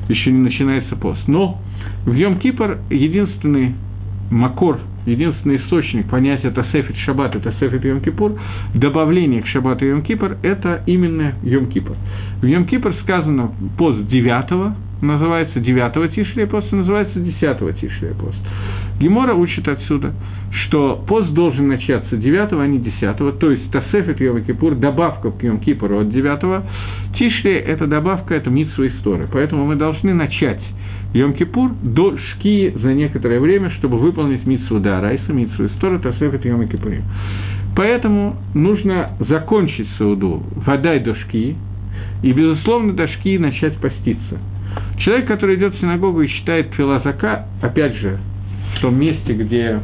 еще не начинается пост. Но в Йом-Кипр единственный макор – единственный источник понятия Тасефит Шаббат и Тасефит Йом Кипур, добавление к Шаббату Йом Кипр – это именно Йом Кипр. В Йом Кипр сказано пост 9 называется 9 Тишрия пост, называется 10 Тишрия пост. Гемора учит отсюда, что пост должен начаться 9, а не 10, то есть Тасефит Йом Кипур, добавка к Йом Кипуру от 9, Тишрия – это добавка, это митсва истории, поэтому мы должны начать Йом-Кипур до Шки за некоторое время, чтобы выполнить митсву Дарайса, митсву Истора, Тасефет Йом-Кипурим. Поэтому нужно закончить Сауду водай до Шки, и, безусловно, до Шки начать поститься. Человек, который идет в синагогу и читает филозака, опять же, в том месте, где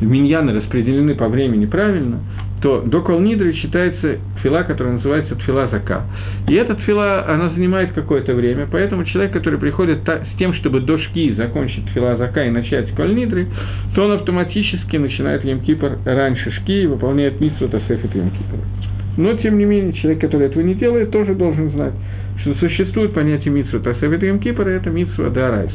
миньяны распределены по времени правильно – то до Колнидры читается фила, которая называется тфила зака. И эта фила, она занимает какое-то время, поэтому человек, который приходит с тем, чтобы до шки закончить фила зака и начать Колнидры, то он автоматически начинает Емкипр раньше шки и выполняет митсу Тасефит Емкипр. Но, тем не менее, человек, который этого не делает, тоже должен знать, что существует понятие митсу Тасефит Емкипр, и это митсу Адарайса.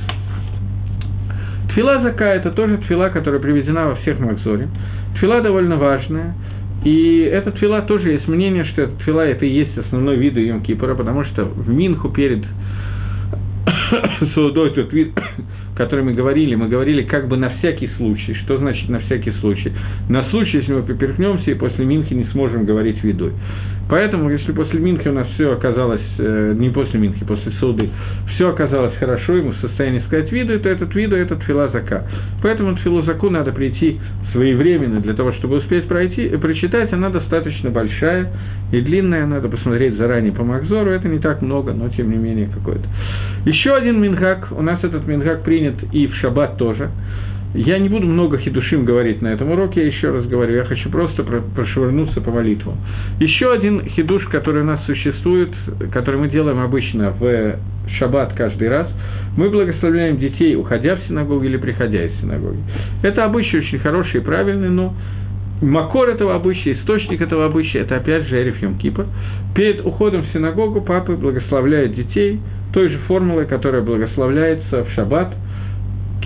Тфила зака – это тоже тфила, которая приведена во всех Макзоре. Тфила довольно важная – и этот фила тоже есть мнение, что этот фила это и есть основной вид Йом потому что в Минху перед [coughs] Саудой тот вид, который мы говорили, мы говорили как бы на всякий случай. Что значит на всякий случай? На случай, если мы поперхнемся и после Минхи не сможем говорить видой. Поэтому, если после Минхи у нас все оказалось, э, не после Минхи, после Суды, все оказалось хорошо, и мы в состоянии сказать виду, то этот виду – это филозака. Поэтому филозаку надо прийти своевременно для того, чтобы успеть пройти, и прочитать, она достаточно большая и длинная, надо посмотреть заранее по Макзору, это не так много, но тем не менее какой-то. Еще один мингак, у нас этот мингак принят и в шаббат тоже – я не буду много хидушим говорить на этом уроке, я еще раз говорю, я хочу просто прошвырнуться по молитвам. Еще один хидуш, который у нас существует, который мы делаем обычно в шаббат каждый раз, мы благословляем детей, уходя в синагогу или приходя из синагоги. Это обычай очень хороший и правильный, но Макор этого обычая, источник этого обычая, это опять же Эриф Йом Кипр. Перед уходом в синагогу папы благословляют детей той же формулой, которая благословляется в шаббат –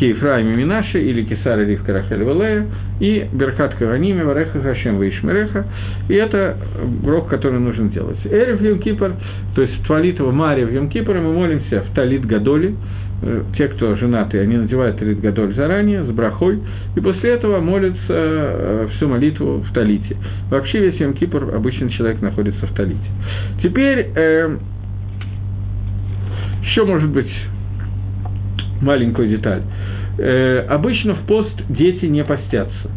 Кейфраим и Минаши, или Кесара Ривка Рахель Валея, и Берхат Каваними, Вареха Хашем Ваишмереха, и это брок, который нужно делать. Эрев Йом то есть Твалитова Мария в Йом мы молимся в Талит Гадоли, э, те, кто женаты, они надевают Талит Гадоль заранее, с брахой, и после этого молятся э, всю молитву в Талите. Вообще весь Йом Кипр обычно человек находится в Талите. Теперь, э, еще может быть маленькую деталь. Э, обычно в пост дети не постятся.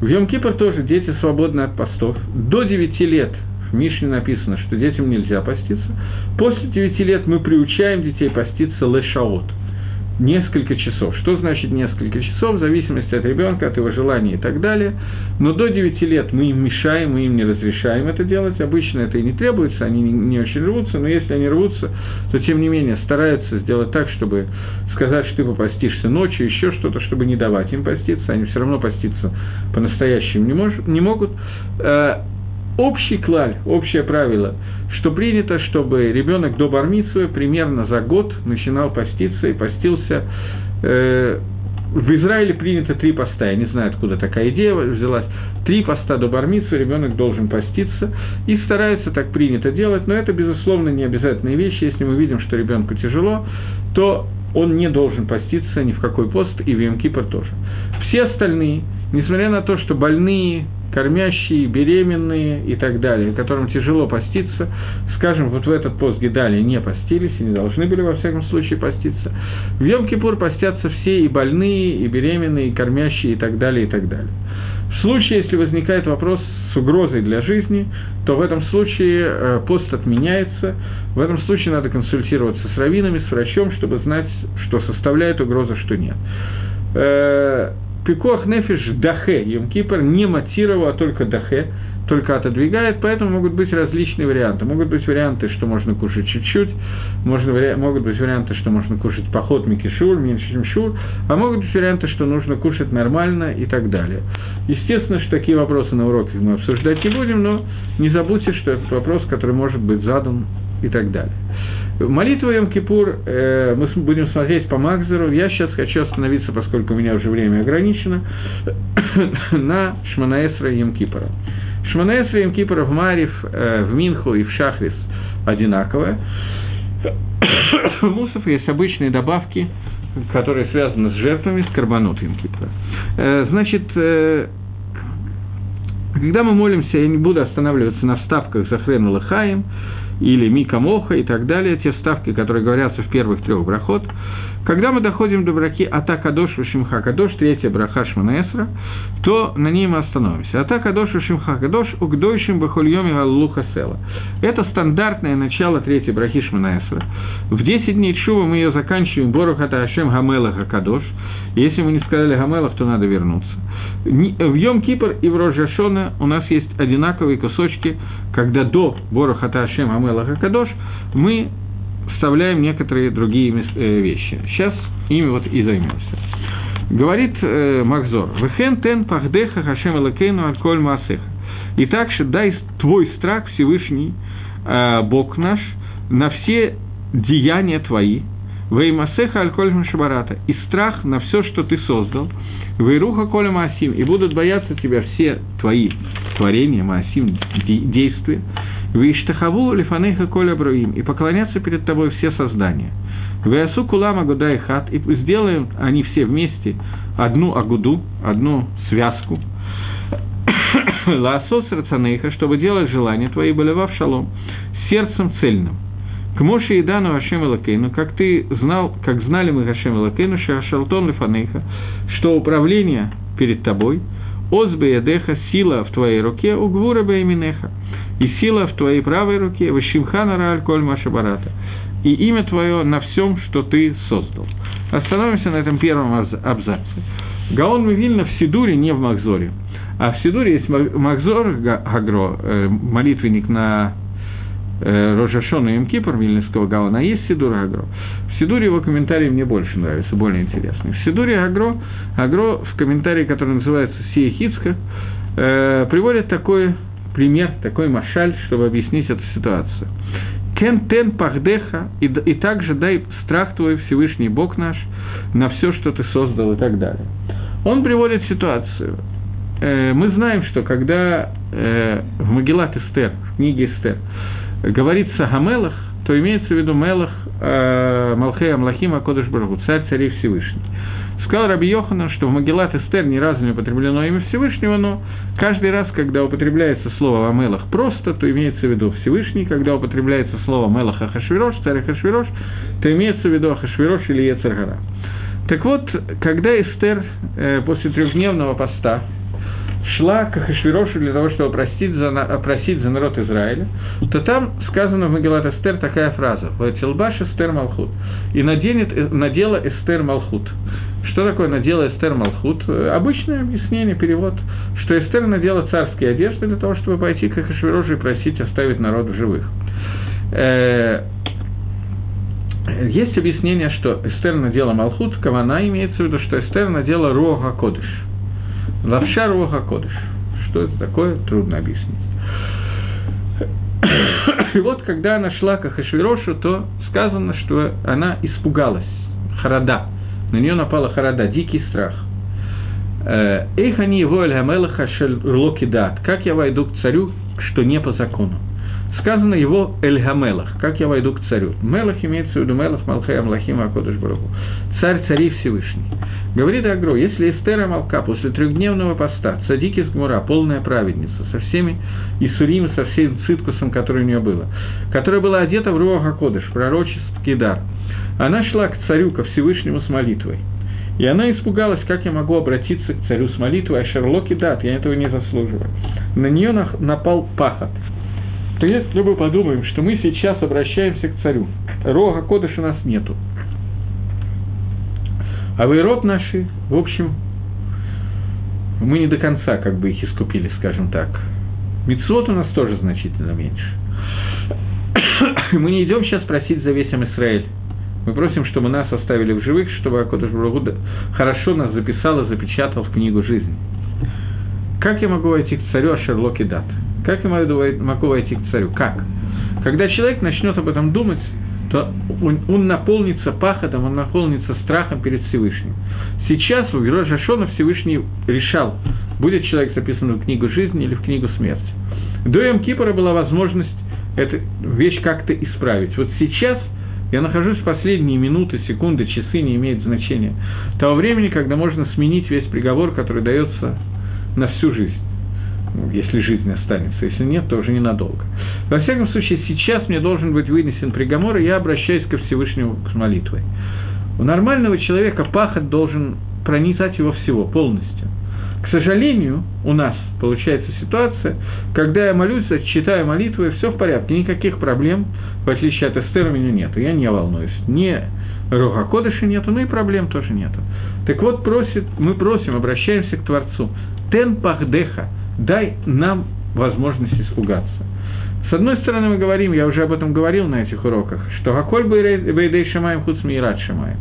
В Йом-Кипр тоже дети свободны от постов. До 9 лет в Мишне написано, что детям нельзя поститься. После 9 лет мы приучаем детей поститься лешаот – несколько часов. Что значит несколько часов? В зависимости от ребенка, от его желания и так далее. Но до 9 лет мы им мешаем, мы им не разрешаем это делать. Обычно это и не требуется, они не, очень рвутся, но если они рвутся, то тем не менее стараются сделать так, чтобы сказать, что ты попастишься ночью, еще что-то, чтобы не давать им поститься. Они все равно поститься по-настоящему не, мож, не могут. Общий клаль, общее правило – что принято, чтобы ребенок до бармитсвы примерно за год начинал поститься и постился. Э, в Израиле принято три поста, я не знаю, откуда такая идея взялась. Три поста до бармитсвы ребенок должен поститься, и старается так принято делать, но это, безусловно, не обязательные вещи. Если мы видим, что ребенку тяжело, то он не должен поститься ни в какой пост, и в Йом-Кипр тоже. Все остальные, несмотря на то, что больные, кормящие, беременные и так далее, которым тяжело поститься, скажем, вот в этот пост Гидали не постились и не должны были во всяком случае поститься. В Йом-Кипур постятся все и больные, и беременные, и кормящие и так далее, и так далее. В случае, если возникает вопрос с угрозой для жизни, то в этом случае э, пост отменяется. В этом случае надо консультироваться с раввинами, с врачом, чтобы знать, что составляет угрозу, что нет. Пикох нефиш дахе, Йом Кипр не матировал, а только дахе. только отодвигает, поэтому могут быть различные варианты. Могут быть варианты, что можно кушать чуть-чуть, можно, могут быть варианты, что можно кушать поход микишур, меньше, чем шур, а могут быть варианты, что нужно кушать нормально и так далее. Естественно, что такие вопросы на уроке мы обсуждать не будем, но не забудьте, что это вопрос, который может быть задан и так далее. Молитву Йом-Кипур э, мы будем смотреть по Макзеру. Я сейчас хочу остановиться, поскольку у меня уже время ограничено, [coughs] на Шманаэсра Йом-Кипора. Шманаэсра Йом-Кипора в Марив, э, в Минху и в Шахрис одинаковое. В [coughs] Мусов есть обычные добавки, которые связаны с жертвами, с карбонот Йом-Кипора. Э, значит, когда мы молимся, я не буду останавливаться на вставках Захрен Лахаем, или Мика Моха и так далее, те вставки, которые говорятся в первых трех брахот. Когда мы доходим до браки Ата Кадош Шимха Кадош, третья браха Шманаэсра, то на ней мы остановимся. Ата Кадош Шимха Кадош Угдойшим Бахульоми Галлуха Села. Это стандартное начало третьей брахи Шманаэсра. В 10 дней Чува мы ее заканчиваем Борухата Ашем Гамелаха Кадош. Если мы не сказали Гамелах, то надо вернуться. В Йом Кипр и в Рожашона у нас есть одинаковые кусочки, когда до Борухата Ашем Гамелаха Кадош мы вставляем некоторые другие э, вещи. Сейчас ими вот и займемся. Говорит э, Махзор, «Вехен тен пахдеха хашем элакейну аль маасеха». И также дай твой страх Всевышний, э, Бог наш, на все деяния твои, Веймасеха аль-коль шабарата, и страх на все, что ты создал, Вейруха коля маасим, и будут бояться тебя все твои творения, маасим, действия, Виштахаву лифанейха коля бруим, и поклонятся перед тобой все создания. Веасу кулама гуда и хат, и сделаем они все вместе одну агуду, одну связку, Лаосос рацанейха, чтобы делать желания твои, были в шалом, сердцем цельным. К Моше и Дану Ашем Элакейну, как ты знал, как знали мы Ашем Элакейну, Шашалтон Лифанейха, что управление перед тобой, Озбе Ядеха, сила в твоей руке, Угвура Бейминеха, и сила в твоей правой руке, Вашимхана Рааль Коль Машабарата, и имя твое на всем, что ты создал. Остановимся на этом первом абзаце. Гаон Мивильна в Сидуре, не в Махзоре, а в Сидуре есть Махзор Гагро, э, молитвенник на Рожашона и Мкипр Вильнинского Гаона, а есть Сидур Агро. В Сидуре его комментарии мне больше нравятся, более интересные. В Сидуре Агро, Агро в комментарии, который называется Сия Хицка, э, приводит такой пример, такой машаль, чтобы объяснить эту ситуацию. Кен тен пахдеха, и, и также дай страх твой, Всевышний Бог наш, на все, что ты создал и так далее. Он приводит ситуацию. Э, мы знаем, что когда э, в Магеллат Эстер, в книге Эстер, говорится о Мелах, то имеется в виду Мелах э, Малхей Амлахим Акодыш Барагу, царь царей Всевышний. Сказал Раби Йоханан, что в Магеллат Эстер ни разу не употреблено имя Всевышнего, но каждый раз, когда употребляется слово о Мелах просто, то имеется в виду Всевышний, когда употребляется слово Мелах Ахашвирош, царь Ахашвирош, то имеется в виду Ахашвирош или Ецаргара. Так вот, когда Эстер э, после трехдневного поста шла к Ахашвирошу для того, чтобы простить за, просить за народ Израиля, то там сказано в Магеллат Эстер такая фраза «Ватилбаш Эстер Малхут» и наденет, э, надела Эстер Малхут. Что такое надела Эстер Малхут? Обычное объяснение, перевод, что Эстер надела царские одежды для того, чтобы пойти к Ахашвирошу и просить оставить народ в живых. Э, есть объяснение, что Эстер надела Малхут, Кавана имеется в виду, что Эстер надела Рога Кодыш – Лавша Руха Кодыш. Что это такое, трудно объяснить. И вот, когда она шла к Ахашвирошу, то сказано, что она испугалась. Харада. На нее напала харада, дикий страх. Эйхани его эль хамелаха локидат. Как я войду к царю, что не по закону? Сказано его Эль-Гамелах, как я войду к царю. Мелах имеется в виду Мелах Малхай Амлахима Акодыш Бараху. Царь царей Всевышний. Говорит Агро, если Эстера Малка после трехдневного поста, цадики с Гмура, полная праведница, со всеми Исурим, со всем циткусом, который у нее было, которая была одета в Руаха Кодыш, пророческий дар, она шла к царю, ко Всевышнему с молитвой. И она испугалась, как я могу обратиться к царю с молитвой, а Шерлоки дат, я этого не заслуживаю. На нее напал пахот то если мы подумаем, что мы сейчас обращаемся к царю, рога кодыш у нас нету, а вейрот наши, в общем, мы не до конца как бы их искупили, скажем так. Мецвод у нас тоже значительно меньше. [coughs] Мы не идем сейчас просить за весь Израиль. Мы просим, чтобы нас оставили в живых, чтобы Акодыш Брагуда хорошо нас записал и запечатал в книгу жизни. Как я могу войти к царю Ашерлоки Дат? Как я могу войти к царю? Как? Когда человек начнет об этом думать, то он, он наполнится пахотом, он наполнится страхом перед Всевышним. Сейчас у героя Жашона Всевышний решал, будет человек записан в книгу жизни или в книгу смерти. До Йом Кипора была возможность эту вещь как-то исправить. Вот сейчас я нахожусь в последние минуты, секунды, часы, не имеет значения, того времени, когда можно сменить весь приговор, который дается на всю жизнь если жизнь останется, если нет, то уже ненадолго. Во всяком случае, сейчас мне должен быть вынесен приговор, и я обращаюсь ко Всевышнему с молитвой. У нормального человека пахот должен пронизать его всего полностью. К сожалению, у нас получается ситуация, когда я молюсь, читаю молитвы, все в порядке, никаких проблем, в отличие от Эстера, меня нет. Я не волнуюсь. Не Рога Кодыша нету, ну и проблем тоже нету. Так вот, просит, мы просим, обращаемся к Творцу. Тен пахдеха, дай нам возможность испугаться. С одной стороны, мы говорим, я уже об этом говорил на этих уроках, что «Гаколь бейдей шамаем хуц мират шамаем».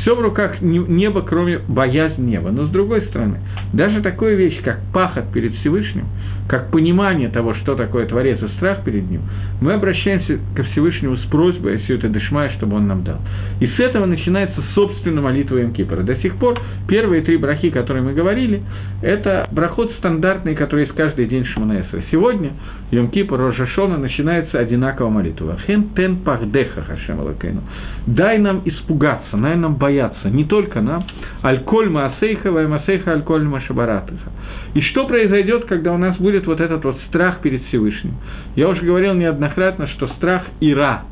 Все в руках неба, кроме боязни неба. Но с другой стороны, даже такая вещь, как пахот перед Всевышним, как понимание того, что такое Творец и страх перед Ним, мы обращаемся ко Всевышнему с просьбой, если это дышмая, чтобы Он нам дал. И с этого начинается, собственно, молитва Имкипора. До сих пор первые три брахи, которые мы говорили, это брахот стандартный, который есть каждый день Шманаэсра. Сегодня Йом Кипр, Рожашона, начинается одинаково молитва. Хен тен пахдеха Хашем Алакейну. Дай нам испугаться, дай нам бояться, не только нам, аль-коль маасейха, ваймасейха аль-коль машабаратыха. И что произойдет, когда у нас будет вот этот вот страх перед Всевышним? Я уже говорил неоднократно, что страх ира,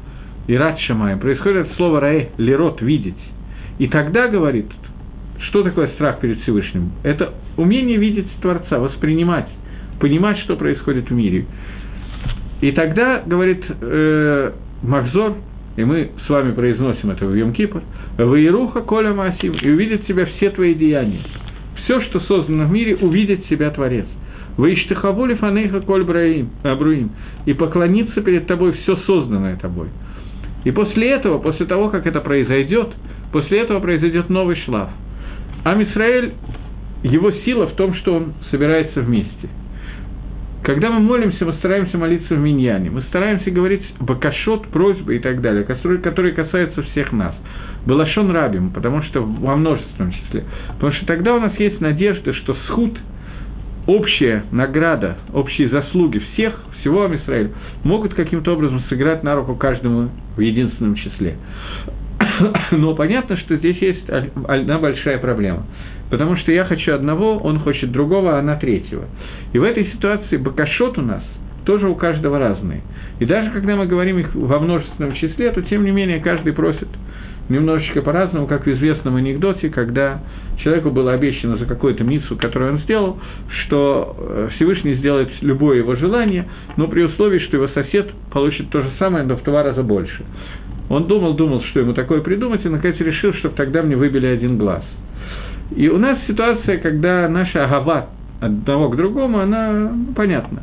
ира шамай, происходит от слова раэ, лерот, видеть. И тогда, говорит, что такое страх перед Всевышним? Это умение видеть Творца, воспринимать, понимать, что происходит в мире. И тогда, говорит э, Махзор, и мы с вами произносим это в Йом-Кипр, «Ваируха коля масим» и увидят тебя все твои деяния все, что создано в мире, увидит себя Творец. Вы иштахавули фанейха коль бруим, и поклониться перед тобой все созданное тобой. И после этого, после того, как это произойдет, после этого произойдет новый шлаф. А Мисраэль, его сила в том, что он собирается вместе. Когда мы молимся, мы стараемся молиться в миньяне, мы стараемся говорить бакашот, просьбы и так далее, которые касаются всех нас. Балашон рабим, потому что во множественном числе. Потому что тогда у нас есть надежда, что схуд, общая награда, общие заслуги всех, всего Амисраиля, могут каким-то образом сыграть на руку каждому в единственном числе. [coughs] Но понятно, что здесь есть одна большая проблема. Потому что я хочу одного, он хочет другого, а она третьего. И в этой ситуации бакашот у нас тоже у каждого разные. И даже когда мы говорим их во множественном числе, то тем не менее каждый просит – немножечко по-разному, как в известном анекдоте, когда человеку было обещано за какую-то миссу, которую он сделал, что э, Всевышний сделает любое его желание, но при условии, что его сосед получит то же самое, но в два раза больше. Он думал, думал, что ему такое придумать, и наконец решил, чтобы тогда мне выбили один глаз. И у нас ситуация, когда наша агава одного к другому, она ну, понятна.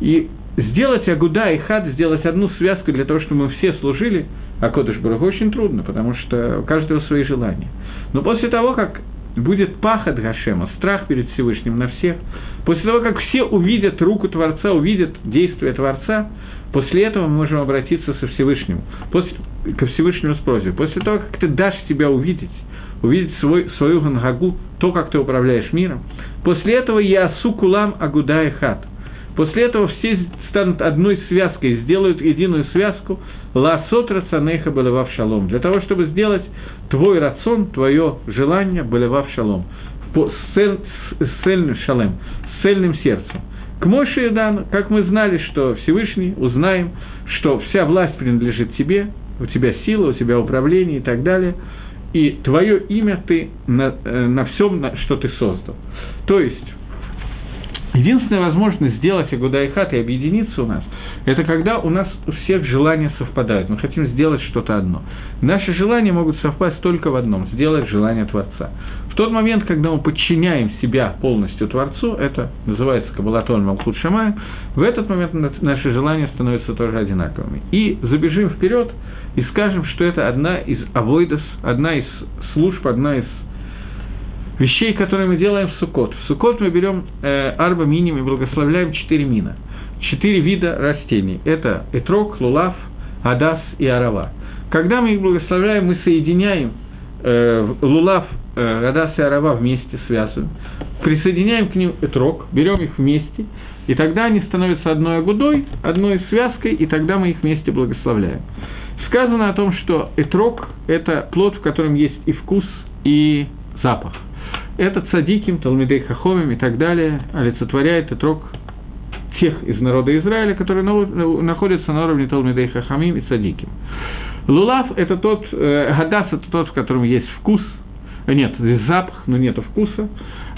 И сделать агуда и хад, сделать одну связку для того, чтобы мы все служили – а Кодыш Баруху очень трудно, потому что у каждого свои желания. Но после того, как будет пахот Гашема, страх перед Всевышним на всех, после того, как все увидят руку Творца, увидят действие Творца, после этого мы можем обратиться со Всевышним, после, ко Всевышнему с просьбой. После того, как ты дашь себя увидеть, увидеть свой, свою гангагу, то, как ты управляешь миром, после этого я сукулам агуда и хат. После этого все станут одной связкой, сделают единую связку, Ласот рацанеха балевав шалом. Для того, чтобы сделать твой рацион, твое желание балевав шалом. С цельным шалем, цельным сердцем. К Моше Идан, как мы знали, что Всевышний, узнаем, что вся власть принадлежит тебе, у тебя сила, у тебя управление и так далее, и твое имя ты на, э, на всем, что ты создал. То есть, Единственная возможность сделать Агудайхат и объединиться у нас, это когда у нас у всех желания совпадают. Мы хотим сделать что-то одно. Наши желания могут совпасть только в одном – сделать желание Творца. В тот момент, когда мы подчиняем себя полностью Творцу, это называется Кабалатон Малхут Шамай, в этот момент наши желания становятся тоже одинаковыми. И забежим вперед и скажем, что это одна из авойдос, одна из служб, одна из вещей, которые мы делаем в Суккот. В Суккот мы берем э, арба миним и благословляем четыре мина. Четыре вида растений. Это этрок, лулав, адас и арава. Когда мы их благословляем, мы соединяем э, лулав, э, адас и арава вместе, связываем. Присоединяем к ним этрок, берем их вместе, и тогда они становятся одной агудой, одной связкой, и тогда мы их вместе благословляем. Сказано о том, что этрок – это плод, в котором есть и вкус, и запах – это цадиким, Талмидей Хахомим и так далее олицетворяет Итрок тех из народа Израиля, которые находятся на уровне Талмидей Хахамим и цадиким. Лулав – это тот, э, Гадас – это тот, в котором есть вкус, нет, запах, но нет вкуса.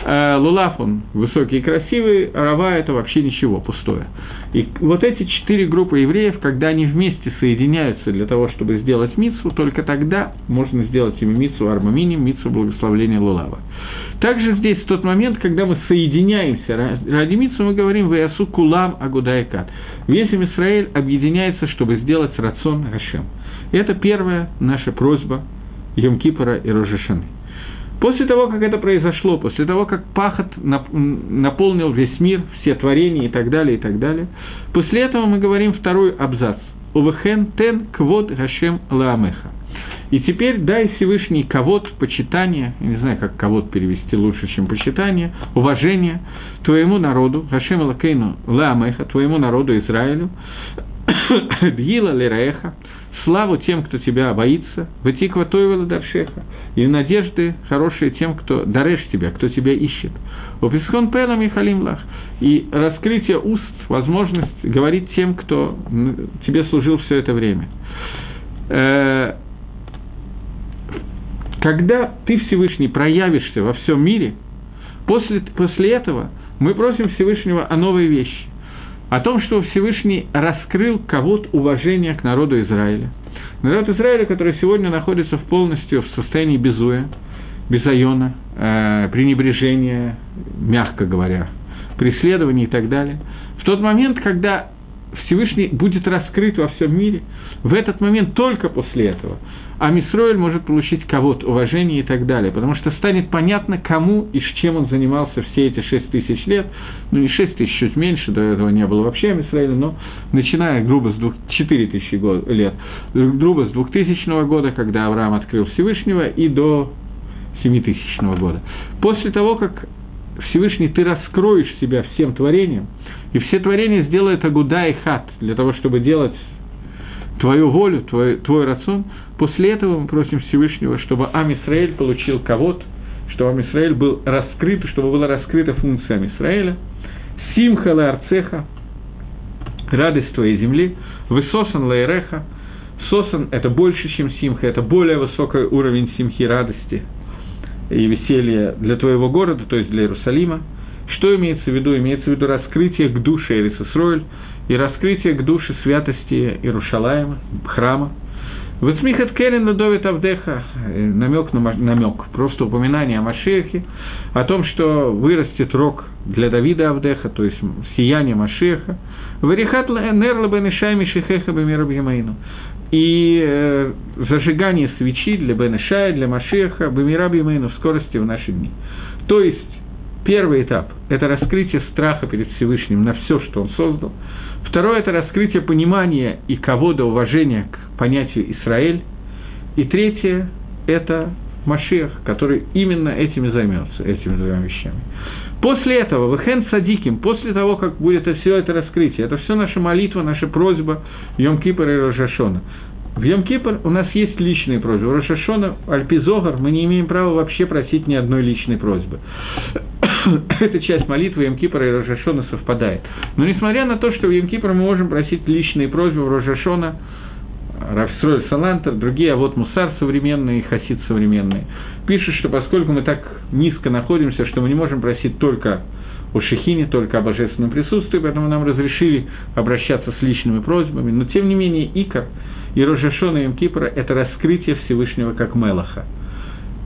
Э, лулав, он высокий и красивый, рава – это вообще ничего, пустое. И вот эти четыре группы евреев, когда они вместе соединяются для того, чтобы сделать мицу, только тогда можно сделать ими мицу армаминим, мицу благословления лулава. Также здесь, в тот момент, когда мы соединяемся ради мицу, мы говорим «Ваясу кулам агудайкат». Весь Израиль объединяется, чтобы сделать рацион Гашем. Это первая наша просьба Йом-Кипора и Рожешаны. После того, как это произошло, после того, как пахот наполнил весь мир, все творения и так далее, и так далее, после этого мы говорим второй абзац. Увехен тен квот гашем лаамеха. И теперь дай Всевышний ковод, почитание, я не знаю, как ковод перевести лучше, чем почитание, уважение твоему народу, Хашем Лакейну Лаамеха, твоему народу Израилю, [coughs] Бгила Лираеха, славу тем, кто тебя боится, Ватиква Тойвела Даршеха, и надежды хорошие тем, кто дарешь тебя, кто тебя ищет. У Писхон Пелам и Халимлах. И раскрытие уст, возможность говорить тем, кто тебе служил все это время. Э, когда ты, Всевышний, проявишься во всем мире, после, после этого мы просим Всевышнего о новой вещи о том, что Всевышний раскрыл кого-то уважение к народу Израиля. Народ Израиля, который сегодня находится в полностью в состоянии безуя, безайона, э, пренебрежения, мягко говоря, преследования и так далее. В тот момент, когда Всевышний будет раскрыт во всем мире, в этот момент только после этого а Мисроэль может получить кого-то, уважение и так далее, потому что станет понятно, кому и с чем он занимался все эти шесть тысяч лет, ну не шесть тысяч, чуть меньше, до этого не было вообще Мисраэля, но начиная грубо с двух, четыре тысячи лет, грубо с двухтысячного года, когда Авраам открыл Всевышнего, и до семитысячного года. После того, как Всевышний, ты раскроешь себя всем творением, и все творения сделают агуда и хат, для того, чтобы делать твою волю, твой, твой рацион, после этого мы просим Всевышнего, чтобы Амисраэль получил кого-то, чтобы Амисраэль был раскрыт, чтобы была раскрыта функция Амисраэля, Симха Арцеха, радость твоей земли, Высосан Лаереха, Сосан – это больше, чем Симха, это более высокий уровень Симхи радости и веселья для твоего города, то есть для Иерусалима. Что имеется в виду? Имеется в виду раскрытие к душе Эрисесройль, и раскрытие к душе святости Иерушалаема, храма. Высмихат Келин Лудовит Авдеха, намек на намек, просто упоминание о Машехе, о том, что вырастет рог для Давида Авдеха, то есть сияние Машеха. Варихат Нерла Бенешай Шехеха Бемирабьямейну. И э, зажигание свечи для Бенешая, для Машеха, Бемирабьямейну в скорости в наши дни. То есть, первый этап – это раскрытие страха перед Всевышним на все, что он создал – Второе – это раскрытие понимания и кого-то уважения к понятию Израиль. И третье – это Машех, который именно этим и займется, этими двумя вещами. После этого, Вехен Садиким, после того, как будет все это раскрытие, это все наша молитва, наша просьба Йом Кипра и Рожашона. В Йом Кипр у нас есть личные просьбы. У Рошашона, Альпизогар мы не имеем права вообще просить ни одной личной просьбы. [coughs] Эта часть молитвы Йом Кипра и Рошашона совпадает. Но несмотря на то, что в Йом Кипр мы можем просить личные просьбы в Рошашона, Равсроль Салантер, другие, а вот Мусар современные, Хасид современные, пишут, что поскольку мы так низко находимся, что мы не можем просить только о Шехине, только о божественном присутствии, поэтому нам разрешили обращаться с личными просьбами. Но, тем не менее, Икар и Рожашона и Кипра – это раскрытие Всевышнего как Мелаха –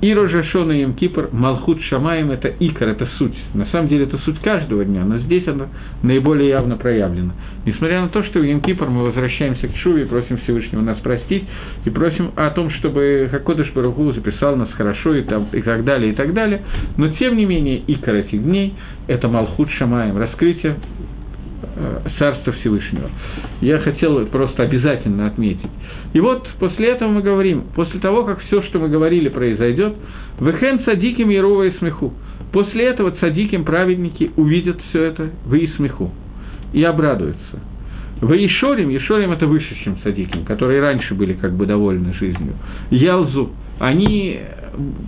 и Рожашона и Кипр, Малхут Шамаем – это икор, это суть. На самом деле это суть каждого дня, но здесь она наиболее явно проявлена. Несмотря на то, что в Йом Кипр мы возвращаемся к Шуве и просим Всевышнего нас простить, и просим о том, чтобы Хакодыш Баруху записал нас хорошо и, там, и так далее, и так далее, но тем не менее икор этих дней – это Малхут Шамаем, раскрытие Царства Всевышнего. Я хотел просто обязательно отметить. И вот после этого мы говорим, после того, как все, что мы говорили, произойдет, «Вехен цадиким Ярова и смеху». После этого цадиким праведники увидят все это в и смеху и обрадуются. В Ешорим, Ешорим это выше, чем цадиким, которые раньше были как бы довольны жизнью. Ялзу, они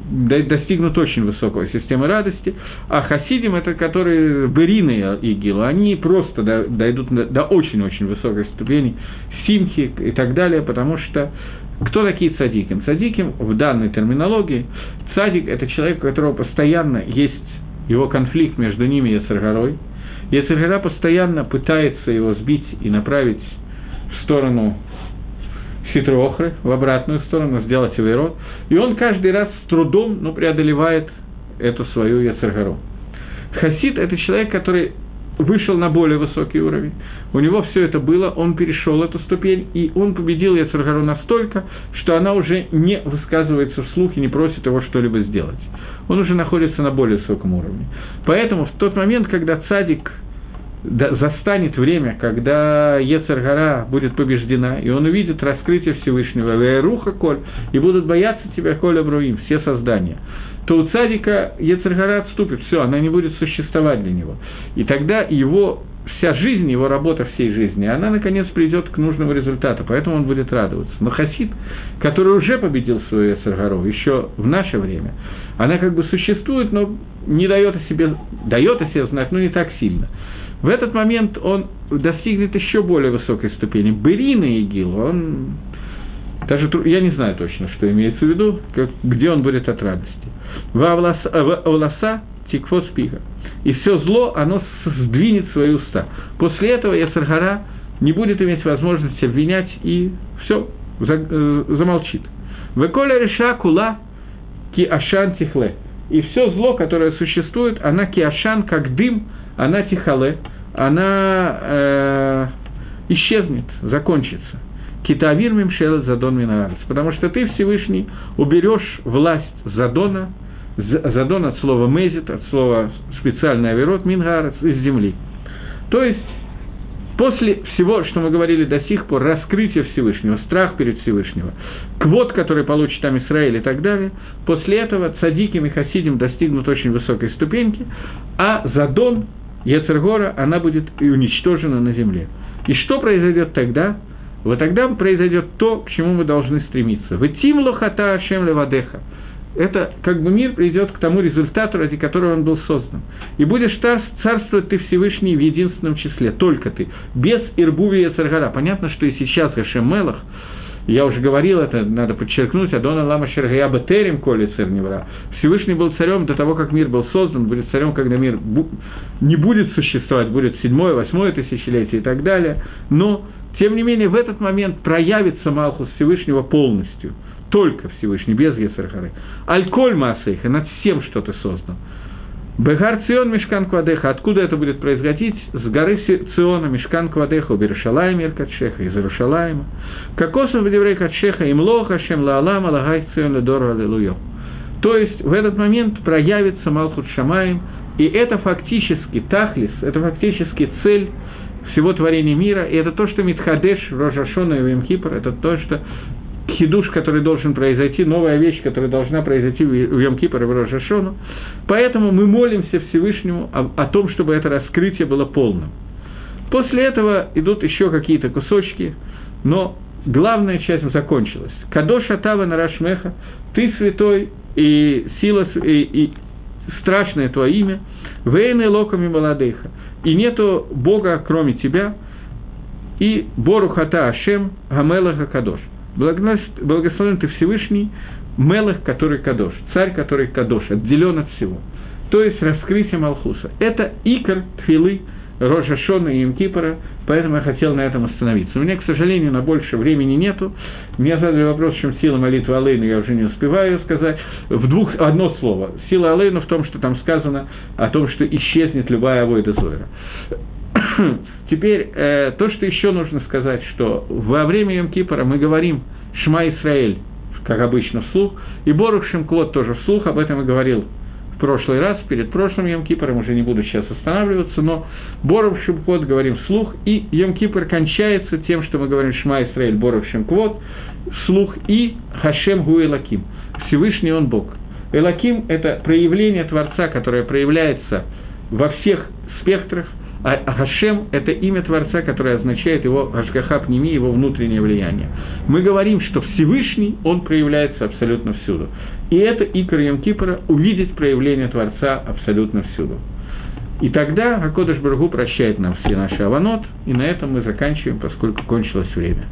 достигнут очень высокой системы радости, а хасидим, это которые берины игилу, они просто дойдут до очень-очень высокой ступени симхи и так далее, потому что кто такие цадиким? Цадиким в данной терминологии, цадик – это человек, у которого постоянно есть его конфликт между ними и Яцергорой. Яцергора постоянно пытается его сбить и направить в сторону хитроохры, в обратную сторону, сделать его и он каждый раз с трудом, но преодолевает эту свою яцергору. Хасид – это человек, который вышел на более высокий уровень, у него все это было, он перешел эту ступень, и он победил Яцергару настолько, что она уже не высказывается вслух и не просит его что-либо сделать. Он уже находится на более высоком уровне. Поэтому в тот момент, когда цадик застанет время, когда Ецаргара будет побеждена, и он увидит раскрытие Всевышнего, Леруха Коль, и будут бояться тебя, Коля Бруим, все создания, то у цадика Ецаргара отступит, все, она не будет существовать для него. И тогда его вся жизнь, его работа всей жизни, она, наконец, придет к нужному результату, поэтому он будет радоваться. Но Хасид, который уже победил свою Эсаргару еще в наше время, она как бы существует, но не дает о себе, дает о себе знать, но не так сильно. В этот момент он достигнет еще более высокой ступени. Берина Игил, он... Даже я не знаю точно, что имеется в виду, как, где он будет от радости. В волоса тикфос пиха. И все зло, оно сдвинет свои уста. После этого Ясаргара не будет иметь возможности обвинять и все, э, замолчит. Веколя реша кула ки ашан тихле. И все зло, которое существует, она киашан, как дым, она тихале, она э, исчезнет, закончится. Китавир мимшел задон минарец. Потому что ты, Всевышний, уберешь власть задона, задон от слова мезит, от слова специальный аверот, мингарец, из земли. То есть, после всего, что мы говорили до сих пор, раскрытие Всевышнего, страх перед Всевышнего, квот, который получит там Израиль и так далее, после этого цадиким и хасидим достигнут очень высокой ступеньки, а задон, Ецергора, она будет и уничтожена на земле. И что произойдет тогда? Вот тогда произойдет то, к чему мы должны стремиться. Вытим лохата Ашем левадеха. Это как бы мир придет к тому результату, ради которого он был создан. И будешь царствовать ты Всевышний в единственном числе, только ты, без Ирбувия Царгара. Понятно, что и сейчас Гашем Мелах, я уже говорил это, надо подчеркнуть, Адона Лама Шергаяба Терем Коли Церневра. Всевышний был царем до того, как мир был создан, будет царем, когда мир не будет существовать, будет седьмое, восьмое тысячелетие и так далее. Но, тем не менее, в этот момент проявится Малхус Всевышнего полностью. Только Всевышний, без Ецархары. Альколь Масейха, над всем, что ты создан. Бегар Цион Мешкан Квадеха. Откуда это будет происходить? С горы Циона Мешкан Квадеха, Убершалайм Иркачеха, из Иерушалайма. Кокосом Бедеврей Качеха, Имлоха, Шем Лаалама, Лагай Цион Ледор Аллилуйо. То есть в этот момент проявится Малхут Шамаем, и это фактически Тахлис, это фактически цель всего творения мира, и это то, что Митхадеш, Рожашона и Вимхипр, это то, что хидуш, который должен произойти, новая вещь, которая должна произойти в Йом Кипр и в Рожашону. Поэтому мы молимся Всевышнему о, о том, чтобы это раскрытие было полным. После этого идут еще какие-то кусочки, но главная часть закончилась. Кадош Атава Нарашмеха, ты святой, и сила, и, и страшное твое имя, Вейны локами молодыха, и нету Бога, кроме тебя, и Борухата Ашем Гамелаха Кадош. Благословен ты Всевышний, Мелах, который Кадош, царь, который Кадош, отделен от всего. то есть раскрытие Малхуса. Это икор Тфилы, Рожа Шона и Имкипора, поэтому я хотел на этом остановиться. У меня, к сожалению, на больше времени нету. Мне задали вопрос, чем сила молитвы Алейна, я уже не успеваю сказать. В двух, одно слово. Сила Алейна в том, что там сказано о том, что исчезнет любая авойда Зойра. [coughs] Теперь, э, то, что еще нужно сказать, что во время Йом-Кипора мы говорим «Шма Исраэль», как обычно, вслух, и Борух Шимквот тоже вслух, об этом и говорил прошлый раз, перед прошлым Йом Кипором, уже не буду сейчас останавливаться, но Боров Шимквот говорим вслух, и Йом Кипр кончается тем, что мы говорим Шма Исраэль Боров Шимквот, вслух и Хашем Гу Элаким. Всевышний Он Бог. Элаким – это проявление Творца, которое проявляется во всех спектрах, а Хашем – это имя Творца, которое означает его Хашгаха Пними, его внутреннее влияние. Мы говорим, что Всевышний, он проявляется абсолютно всюду. И это Икор Йом Кипора – увидеть проявление Творца абсолютно всюду. И тогда Акодыш Баргу прощает нам все наши аванот, и на этом мы заканчиваем, поскольку кончилось время.